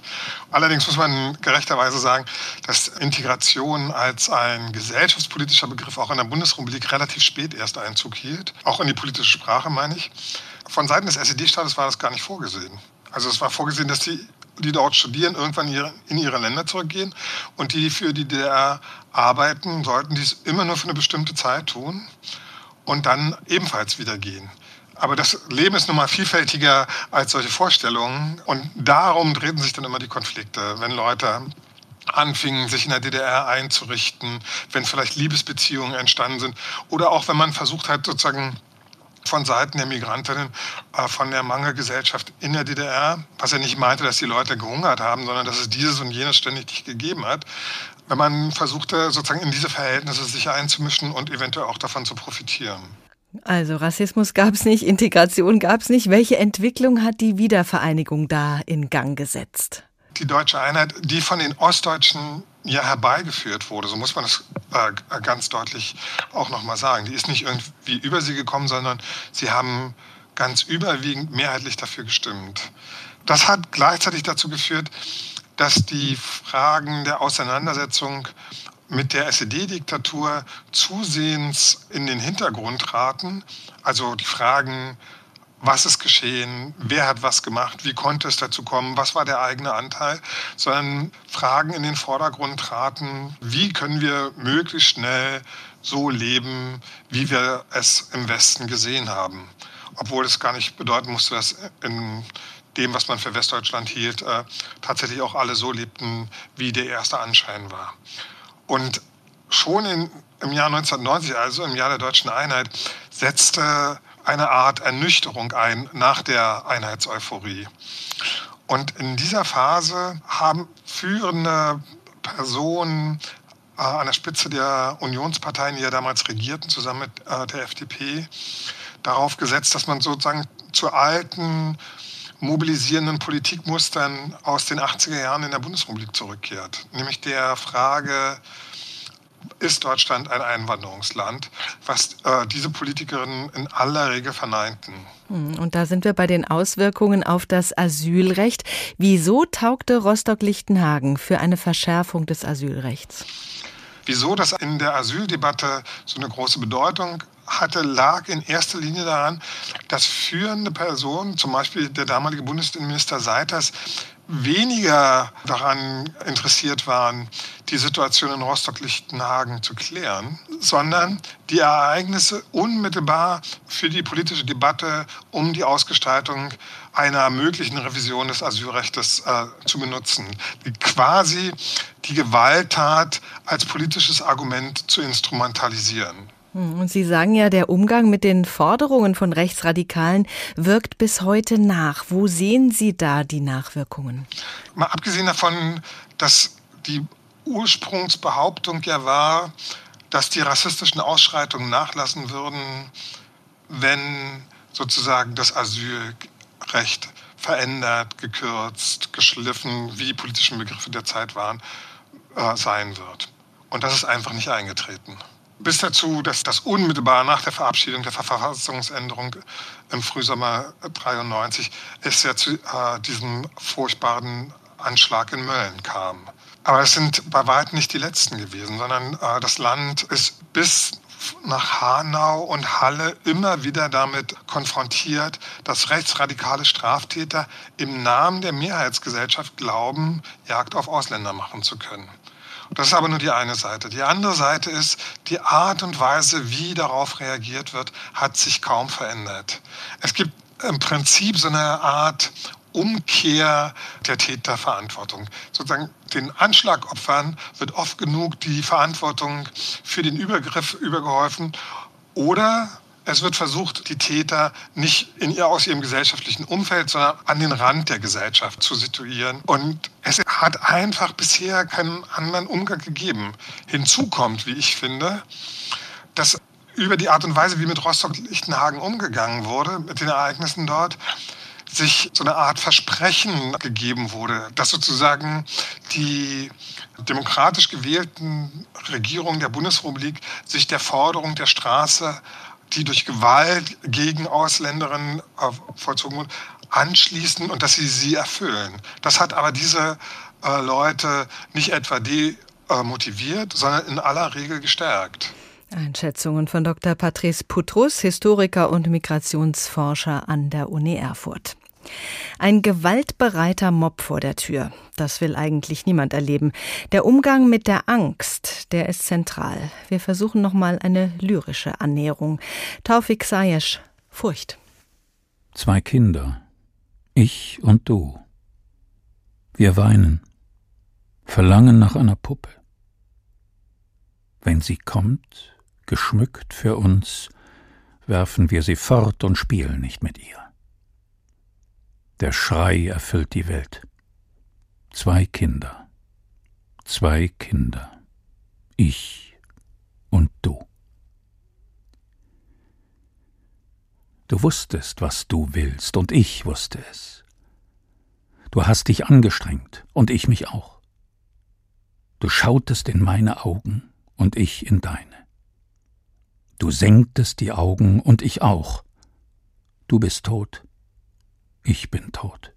Allerdings muss man gerechterweise sagen, dass Integration als ein gesellschaftspolitischer Begriff auch in der Bundesrepublik relativ spät erst Einzug hielt. Auch in die politische Sprache, meine ich. Von Seiten des SED-Staates war das gar nicht vorgesehen. Also es war vorgesehen, dass die, die dort studieren, irgendwann in ihre Länder zurückgehen und die für die DDR arbeiten, sollten dies immer nur für eine bestimmte Zeit tun und dann ebenfalls wieder gehen. Aber das Leben ist nun mal vielfältiger als solche Vorstellungen. Und darum drehten sich dann immer die Konflikte, wenn Leute anfingen, sich in der DDR einzurichten, wenn vielleicht Liebesbeziehungen entstanden sind oder auch wenn man versucht hat, sozusagen von Seiten der Migrantinnen äh, von der Mangelgesellschaft in der DDR, was ja nicht meinte, dass die Leute gehungert haben, sondern dass es dieses und jenes ständig nicht gegeben hat. Wenn man versuchte, sozusagen in diese Verhältnisse sich einzumischen und eventuell auch davon zu profitieren. Also Rassismus gab es nicht, Integration gab es nicht. Welche Entwicklung hat die Wiedervereinigung da in Gang gesetzt? Die deutsche Einheit, die von den Ostdeutschen ja herbeigeführt wurde, so muss man das äh, ganz deutlich auch nochmal sagen. Die ist nicht irgendwie über sie gekommen, sondern sie haben ganz überwiegend mehrheitlich dafür gestimmt. Das hat gleichzeitig dazu geführt, dass die Fragen der Auseinandersetzung mit der SED-Diktatur zusehends in den Hintergrund traten. Also die Fragen, was ist geschehen, wer hat was gemacht, wie konnte es dazu kommen, was war der eigene Anteil, sondern Fragen in den Vordergrund traten, wie können wir möglichst schnell so leben, wie wir es im Westen gesehen haben. Obwohl es gar nicht bedeuten musste, dass in dem, was man für Westdeutschland hielt, äh, tatsächlich auch alle so lebten, wie der erste Anschein war. Und schon in, im Jahr 1990, also im Jahr der deutschen Einheit, setzte eine Art Ernüchterung ein nach der Einheitseuphorie. Und in dieser Phase haben führende Personen äh, an der Spitze der Unionsparteien, die ja damals regierten, zusammen mit äh, der FDP, darauf gesetzt, dass man sozusagen zu alten mobilisierenden Politikmustern aus den 80er Jahren in der Bundesrepublik zurückkehrt. Nämlich der Frage, ist Deutschland ein Einwanderungsland, was äh, diese Politikerinnen in aller Regel verneinten. Hm, und da sind wir bei den Auswirkungen auf das Asylrecht. Wieso taugte Rostock-Lichtenhagen für eine Verschärfung des Asylrechts? Wieso das in der Asyldebatte so eine große Bedeutung hatte, lag in erster Linie daran, dass führende Personen, zum Beispiel der damalige Bundesinnenminister Seiters, weniger daran interessiert waren, die Situation in Rostock-Lichtenhagen zu klären, sondern die Ereignisse unmittelbar für die politische Debatte um die Ausgestaltung einer möglichen Revision des Asylrechts äh, zu benutzen, die quasi die Gewalttat als politisches Argument zu instrumentalisieren. Hm, und Sie sagen ja, der Umgang mit den Forderungen von Rechtsradikalen wirkt bis heute nach. Wo sehen Sie da die Nachwirkungen? Mal abgesehen davon, dass die Ursprungsbehauptung ja war, dass die rassistischen Ausschreitungen nachlassen würden, wenn sozusagen das Asylrecht verändert, gekürzt, geschliffen, wie die politischen Begriffe der Zeit waren, äh, sein wird. Und das ist einfach nicht eingetreten bis dazu, dass das unmittelbar nach der Verabschiedung der Verfassungsänderung im Frühsommer 93 es ja zu äh, diesem furchtbaren Anschlag in Mölln kam. Aber es sind bei weitem nicht die letzten gewesen, sondern äh, das Land ist bis nach Hanau und Halle immer wieder damit konfrontiert, dass rechtsradikale Straftäter im Namen der Mehrheitsgesellschaft glauben, Jagd auf Ausländer machen zu können. Das ist aber nur die eine Seite. Die andere Seite ist, die Art und Weise, wie darauf reagiert wird, hat sich kaum verändert. Es gibt im Prinzip so eine Art Umkehr der Täterverantwortung. Sozusagen den Anschlagopfern wird oft genug die Verantwortung für den Übergriff übergeholfen oder es wird versucht, die Täter nicht in ihr, aus ihrem gesellschaftlichen Umfeld, sondern an den Rand der Gesellschaft zu situieren. Und es hat einfach bisher keinen anderen Umgang gegeben. Hinzu kommt, wie ich finde, dass über die Art und Weise, wie mit Rostock-Lichtenhagen umgegangen wurde, mit den Ereignissen dort, sich so eine Art Versprechen gegeben wurde, dass sozusagen die demokratisch gewählten Regierungen der Bundesrepublik sich der Forderung der Straße die durch Gewalt gegen Ausländerinnen äh, vollzogen wurden, anschließen und dass sie sie erfüllen. Das hat aber diese äh, Leute nicht etwa demotiviert, sondern in aller Regel gestärkt. Einschätzungen von Dr. Patrice Putrus, Historiker und Migrationsforscher an der Uni Erfurt. Ein gewaltbereiter Mob vor der Tür. Das will eigentlich niemand erleben. Der Umgang mit der Angst, der ist zentral. Wir versuchen nochmal eine lyrische Annäherung. Taufik Sayesh, Furcht. Zwei Kinder. Ich und du. Wir weinen. Verlangen nach einer Puppe. Wenn sie kommt, geschmückt für uns, werfen wir sie fort und spielen nicht mit ihr. Der Schrei erfüllt die Welt. Zwei Kinder. Zwei Kinder. Ich und du. Du wusstest, was du willst, und ich wusste es. Du hast dich angestrengt, und ich mich auch. Du schautest in meine Augen, und ich in deine. Du senktest die Augen, und ich auch. Du bist tot, ich bin tot.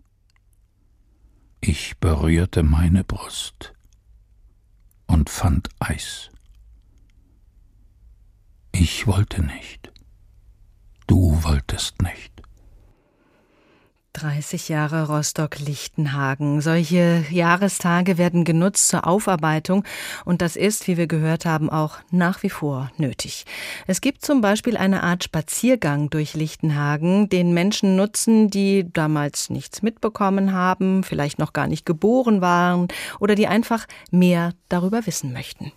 Ich berührte meine Brust und fand Eis. Ich wollte nicht. Du wolltest nicht. 30 Jahre Rostock-Lichtenhagen. Solche Jahrestage werden genutzt zur Aufarbeitung und das ist, wie wir gehört haben, auch nach wie vor nötig. Es gibt zum Beispiel eine Art Spaziergang durch Lichtenhagen, den Menschen nutzen, die damals nichts mitbekommen haben, vielleicht noch gar nicht geboren waren oder die einfach mehr darüber wissen möchten.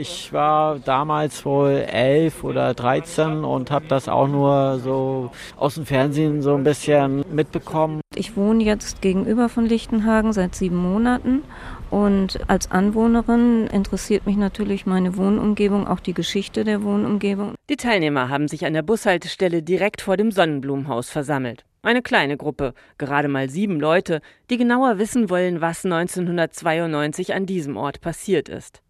Ich war damals wohl elf oder dreizehn und habe das auch nur so aus dem Fernsehen so ein bisschen mitbekommen. Ich wohne jetzt gegenüber von Lichtenhagen seit sieben Monaten und als Anwohnerin interessiert mich natürlich meine Wohnumgebung, auch die Geschichte der Wohnumgebung. Die Teilnehmer haben sich an der Bushaltestelle direkt vor dem Sonnenblumenhaus versammelt. Eine kleine Gruppe, gerade mal sieben Leute, die genauer wissen wollen, was 1992 an diesem Ort passiert ist.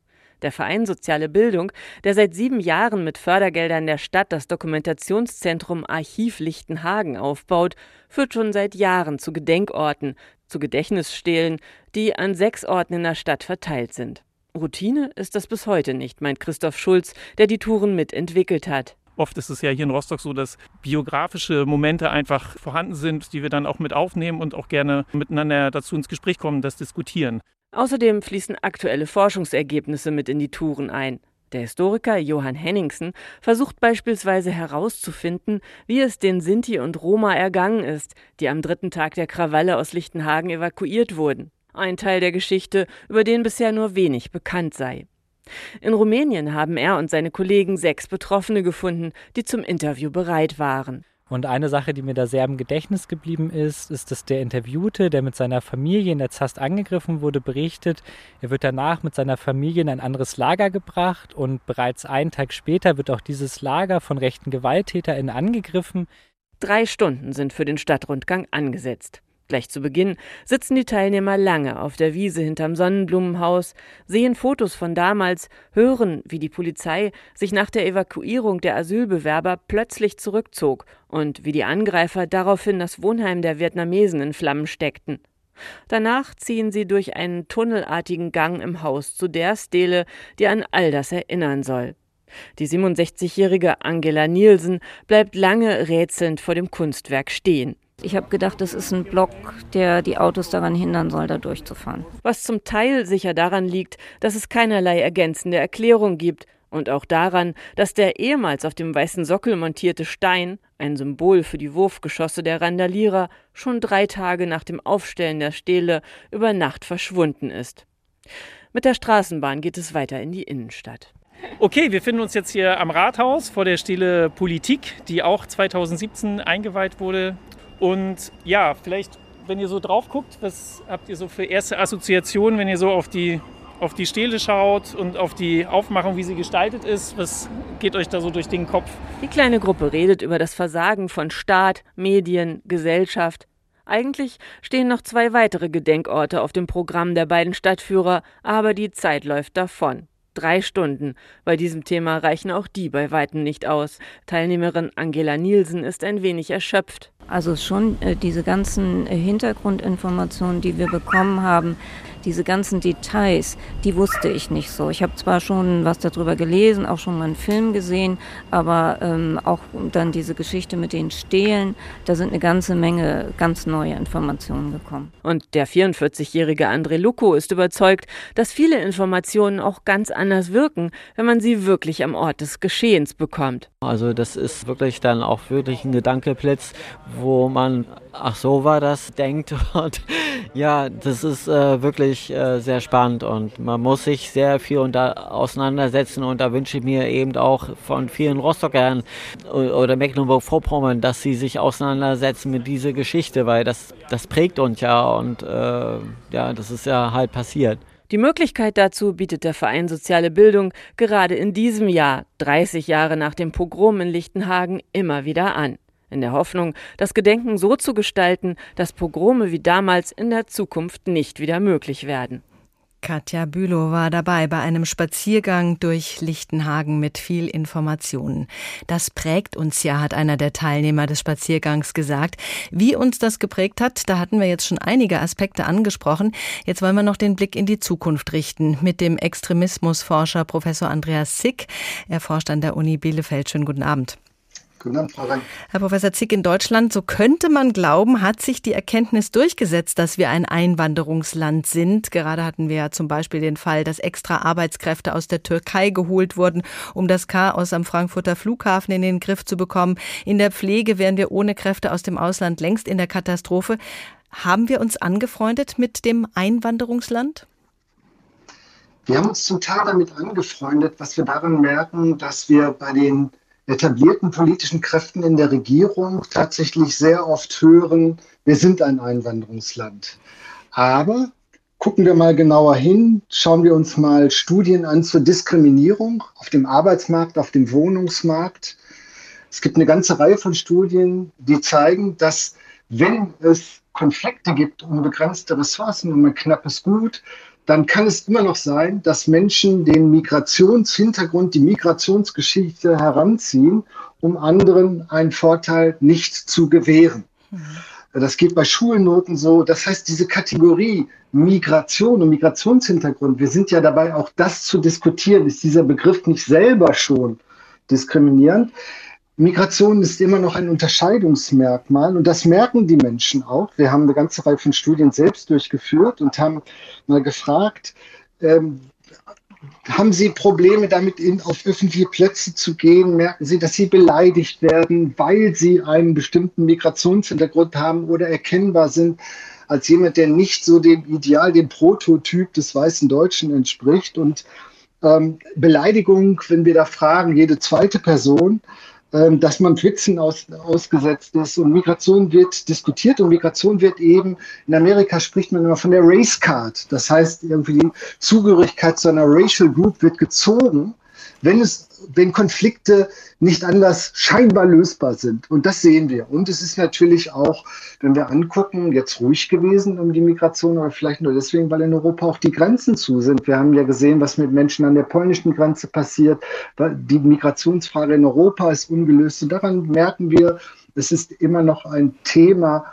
Der Verein Soziale Bildung, der seit sieben Jahren mit Fördergeldern der Stadt das Dokumentationszentrum Archiv Lichtenhagen aufbaut, führt schon seit Jahren zu Gedenkorten, zu Gedächtnisstelen, die an sechs Orten in der Stadt verteilt sind. Routine ist das bis heute nicht, meint Christoph Schulz, der die Touren mitentwickelt hat. Oft ist es ja hier in Rostock so, dass biografische Momente einfach vorhanden sind, die wir dann auch mit aufnehmen und auch gerne miteinander dazu ins Gespräch kommen, das diskutieren. Außerdem fließen aktuelle Forschungsergebnisse mit in die Touren ein. Der Historiker Johann Henningsen versucht beispielsweise herauszufinden, wie es den Sinti und Roma ergangen ist, die am dritten Tag der Krawalle aus Lichtenhagen evakuiert wurden. Ein Teil der Geschichte, über den bisher nur wenig bekannt sei. In Rumänien haben er und seine Kollegen sechs Betroffene gefunden, die zum Interview bereit waren. Und eine Sache, die mir da sehr im Gedächtnis geblieben ist, ist, dass der Interviewte, der mit seiner Familie in der Zast angegriffen wurde, berichtet, er wird danach mit seiner Familie in ein anderes Lager gebracht und bereits einen Tag später wird auch dieses Lager von rechten GewalttäterInnen angegriffen. Drei Stunden sind für den Stadtrundgang angesetzt. Gleich zu Beginn sitzen die Teilnehmer lange auf der Wiese hinterm Sonnenblumenhaus, sehen Fotos von damals, hören, wie die Polizei sich nach der Evakuierung der Asylbewerber plötzlich zurückzog und wie die Angreifer daraufhin das Wohnheim der Vietnamesen in Flammen steckten. Danach ziehen sie durch einen tunnelartigen Gang im Haus zu der Stele, die an all das erinnern soll. Die 67-jährige Angela Nielsen bleibt lange rätselnd vor dem Kunstwerk stehen. Ich habe gedacht, das ist ein Block, der die Autos daran hindern soll, da durchzufahren. Was zum Teil sicher daran liegt, dass es keinerlei ergänzende Erklärung gibt und auch daran, dass der ehemals auf dem weißen Sockel montierte Stein, ein Symbol für die Wurfgeschosse der Randalierer, schon drei Tage nach dem Aufstellen der Stele über Nacht verschwunden ist. Mit der Straßenbahn geht es weiter in die Innenstadt. Okay, wir finden uns jetzt hier am Rathaus vor der Stele Politik, die auch 2017 eingeweiht wurde und ja, vielleicht, wenn ihr so drauf guckt, was habt ihr so für erste Assoziationen, wenn ihr so auf die, auf die Stele schaut und auf die Aufmachung, wie sie gestaltet ist? Was geht euch da so durch den Kopf? Die kleine Gruppe redet über das Versagen von Staat, Medien, Gesellschaft. Eigentlich stehen noch zwei weitere Gedenkorte auf dem Programm der beiden Stadtführer, aber die Zeit läuft davon. Drei Stunden. Bei diesem Thema reichen auch die bei weitem nicht aus. Teilnehmerin Angela Nielsen ist ein wenig erschöpft. Also schon äh, diese ganzen äh, Hintergrundinformationen, die wir bekommen haben, diese ganzen Details, die wusste ich nicht so. Ich habe zwar schon was darüber gelesen, auch schon mal einen Film gesehen, aber ähm, auch dann diese Geschichte mit den Stehlen, da sind eine ganze Menge ganz neue Informationen gekommen. Und der 44-jährige André Luco ist überzeugt, dass viele Informationen auch ganz anders wirken, wenn man sie wirklich am Ort des Geschehens bekommt. Also das ist wirklich dann auch wirklich ein Gedankeblitz, wo man, ach so war das, denkt. *laughs* Und ja, das ist äh, wirklich äh, sehr spannend und man muss sich sehr viel unter, auseinandersetzen und da wünsche ich mir eben auch von vielen Rostockern oder Mecklenburg-Vorpommern, dass sie sich auseinandersetzen mit dieser Geschichte, weil das, das prägt uns ja und äh, ja, das ist ja halt passiert. Die Möglichkeit dazu bietet der Verein Soziale Bildung gerade in diesem Jahr, 30 Jahre nach dem Pogrom in Lichtenhagen, immer wieder an in der Hoffnung, das Gedenken so zu gestalten, dass Pogrome wie damals in der Zukunft nicht wieder möglich werden. Katja Bülow war dabei bei einem Spaziergang durch Lichtenhagen mit viel Informationen. Das prägt uns ja, hat einer der Teilnehmer des Spaziergangs gesagt. Wie uns das geprägt hat, da hatten wir jetzt schon einige Aspekte angesprochen. Jetzt wollen wir noch den Blick in die Zukunft richten mit dem Extremismusforscher Professor Andreas Zick. Er forscht an der Uni Bielefeld. Schönen guten Abend. Guten Abend, Frau Rank. Herr Professor Zick, in Deutschland, so könnte man glauben, hat sich die Erkenntnis durchgesetzt, dass wir ein Einwanderungsland sind. Gerade hatten wir ja zum Beispiel den Fall, dass extra Arbeitskräfte aus der Türkei geholt wurden, um das Chaos am Frankfurter Flughafen in den Griff zu bekommen. In der Pflege wären wir ohne Kräfte aus dem Ausland längst in der Katastrophe. Haben wir uns angefreundet mit dem Einwanderungsland? Wir haben uns zum Teil damit angefreundet, was wir daran merken, dass wir bei den etablierten politischen Kräften in der Regierung tatsächlich sehr oft hören, wir sind ein Einwanderungsland. Aber gucken wir mal genauer hin, schauen wir uns mal Studien an zur Diskriminierung auf dem Arbeitsmarkt, auf dem Wohnungsmarkt. Es gibt eine ganze Reihe von Studien, die zeigen, dass wenn es Konflikte gibt um begrenzte Ressourcen, um ein knappes Gut, dann kann es immer noch sein, dass Menschen den Migrationshintergrund, die Migrationsgeschichte heranziehen, um anderen einen Vorteil nicht zu gewähren. Mhm. Das geht bei Schulnoten so. Das heißt, diese Kategorie Migration und Migrationshintergrund, wir sind ja dabei, auch das zu diskutieren. Ist dieser Begriff nicht selber schon diskriminierend? Migration ist immer noch ein Unterscheidungsmerkmal und das merken die Menschen auch. Wir haben eine ganze Reihe von Studien selbst durchgeführt und haben mal gefragt, ähm, haben Sie Probleme damit, in, auf öffentliche Plätze zu gehen? Merken Sie, dass Sie beleidigt werden, weil Sie einen bestimmten Migrationshintergrund haben oder erkennbar sind als jemand, der nicht so dem Ideal, dem Prototyp des weißen Deutschen entspricht? Und ähm, Beleidigung, wenn wir da fragen, jede zweite Person, dass man Witzen aus, ausgesetzt ist und Migration wird diskutiert und Migration wird eben, in Amerika spricht man immer von der Race Card. Das heißt, irgendwie die Zugehörigkeit zu einer Racial Group wird gezogen, wenn es wenn Konflikte nicht anders scheinbar lösbar sind. Und das sehen wir. Und es ist natürlich auch, wenn wir angucken, jetzt ruhig gewesen um die Migration, aber vielleicht nur deswegen, weil in Europa auch die Grenzen zu sind. Wir haben ja gesehen, was mit Menschen an der polnischen Grenze passiert. Die Migrationsfrage in Europa ist ungelöst. Und daran merken wir, es ist immer noch ein Thema,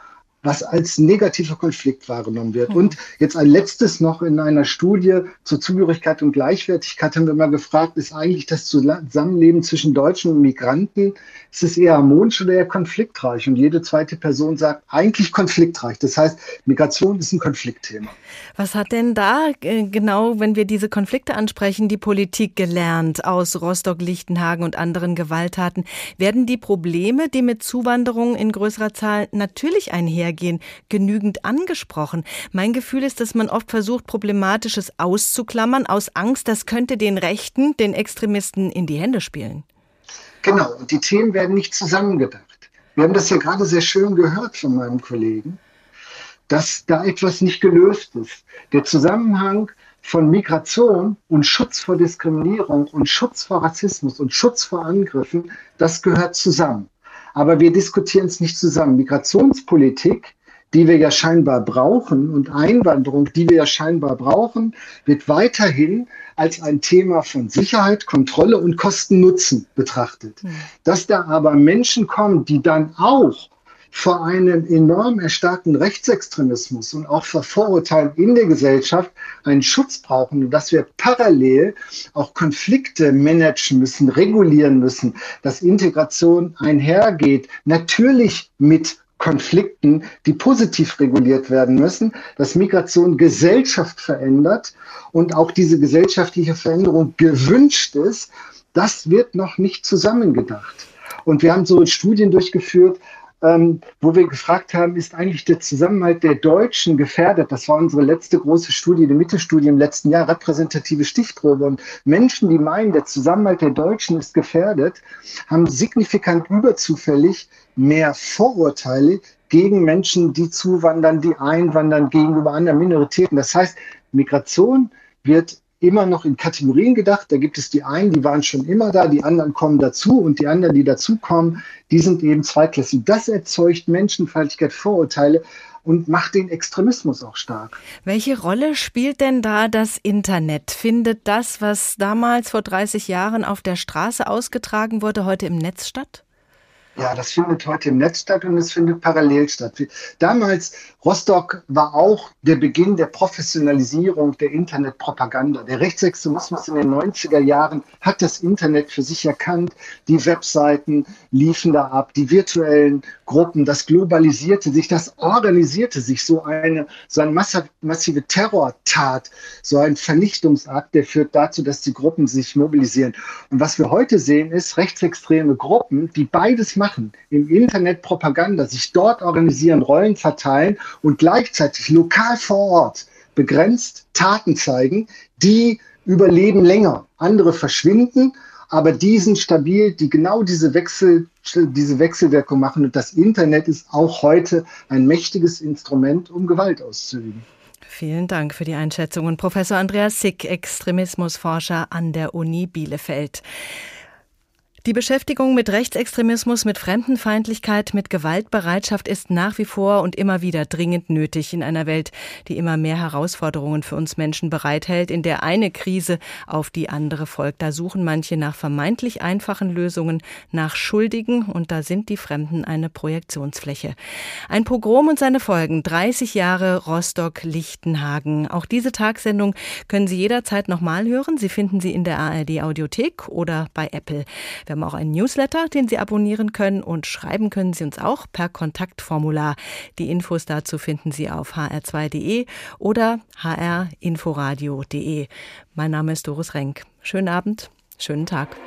was als negativer Konflikt wahrgenommen wird. Mhm. Und jetzt ein letztes noch in einer Studie zur Zugehörigkeit und Gleichwertigkeit haben wir mal gefragt, ist eigentlich das Zusammenleben zwischen Deutschen und Migranten, ist es eher harmonisch oder eher konfliktreich? Und jede zweite Person sagt, eigentlich konfliktreich. Das heißt, Migration ist ein Konfliktthema. Was hat denn da äh, genau, wenn wir diese Konflikte ansprechen, die Politik gelernt aus Rostock, Lichtenhagen und anderen Gewalttaten? Werden die Probleme, die mit Zuwanderung in größerer Zahl natürlich einhergehen, Wohlergehen genügend angesprochen. Mein Gefühl ist, dass man oft versucht, Problematisches auszuklammern, aus Angst, das könnte den Rechten, den Extremisten in die Hände spielen. Genau, und die Themen werden nicht zusammengedacht. Wir haben das ja gerade sehr schön gehört von meinem Kollegen, dass da etwas nicht gelöst ist. Der Zusammenhang von Migration und Schutz vor Diskriminierung und Schutz vor Rassismus und Schutz vor Angriffen, das gehört zusammen. Aber wir diskutieren es nicht zusammen. Migrationspolitik, die wir ja scheinbar brauchen, und Einwanderung, die wir ja scheinbar brauchen, wird weiterhin als ein Thema von Sicherheit, Kontrolle und Kosten-Nutzen betrachtet. Mhm. Dass da aber Menschen kommen, die dann auch vor einem enorm erstarkten Rechtsextremismus und auch vor Vorurteilen in der Gesellschaft einen Schutz brauchen und dass wir parallel auch Konflikte managen müssen, regulieren müssen, dass Integration einhergeht, natürlich mit Konflikten, die positiv reguliert werden müssen, dass Migration Gesellschaft verändert und auch diese gesellschaftliche Veränderung gewünscht ist, das wird noch nicht zusammengedacht. Und wir haben so Studien durchgeführt, ähm, wo wir gefragt haben, ist eigentlich der Zusammenhalt der Deutschen gefährdet? Das war unsere letzte große Studie, die Mittelstudie im letzten Jahr, repräsentative Stichprobe. Und Menschen, die meinen, der Zusammenhalt der Deutschen ist gefährdet, haben signifikant überzufällig mehr Vorurteile gegen Menschen, die zuwandern, die einwandern, gegenüber anderen Minoritäten. Das heißt, Migration wird immer noch in Kategorien gedacht. Da gibt es die einen, die waren schon immer da, die anderen kommen dazu und die anderen, die dazukommen, die sind eben zweitklassig. Das erzeugt Menschenfeindlichkeit, Vorurteile und macht den Extremismus auch stark. Welche Rolle spielt denn da das Internet? Findet das, was damals vor 30 Jahren auf der Straße ausgetragen wurde, heute im Netz statt? Ja, das findet heute im Netz statt und es findet parallel statt. Damals, Rostock war auch der Beginn der Professionalisierung der Internetpropaganda. Der Rechtsextremismus in den 90er Jahren hat das Internet für sich erkannt. Die Webseiten liefen da ab, die virtuellen Gruppen, das globalisierte sich, das organisierte sich so eine, so eine massive Terrortat, so ein Vernichtungsakt, der führt dazu, dass die Gruppen sich mobilisieren. Und was wir heute sehen, ist rechtsextreme Gruppen, die beides machen machen, im Internet Propaganda, sich dort organisieren, Rollen verteilen und gleichzeitig lokal vor Ort begrenzt Taten zeigen, die überleben länger. Andere verschwinden, aber die sind stabil, die genau diese Wechsel, diese Wechselwirkung machen. Und das Internet ist auch heute ein mächtiges Instrument, um Gewalt auszuüben. Vielen Dank für die Einschätzung. Und Professor Andreas Sick, Extremismusforscher an der Uni Bielefeld. Die Beschäftigung mit Rechtsextremismus, mit Fremdenfeindlichkeit, mit Gewaltbereitschaft ist nach wie vor und immer wieder dringend nötig in einer Welt, die immer mehr Herausforderungen für uns Menschen bereithält, in der eine Krise auf die andere folgt. Da suchen manche nach vermeintlich einfachen Lösungen, nach Schuldigen und da sind die Fremden eine Projektionsfläche. Ein Pogrom und seine Folgen, 30 Jahre Rostock-Lichtenhagen. Auch diese Tagsendung können Sie jederzeit nochmal hören. Sie finden sie in der ARD Audiothek oder bei Apple. Wir haben auch einen Newsletter, den Sie abonnieren können und schreiben können Sie uns auch per Kontaktformular. Die Infos dazu finden Sie auf hr2.de oder hrinforadio.de. Mein Name ist Doris Renk. Schönen Abend, schönen Tag.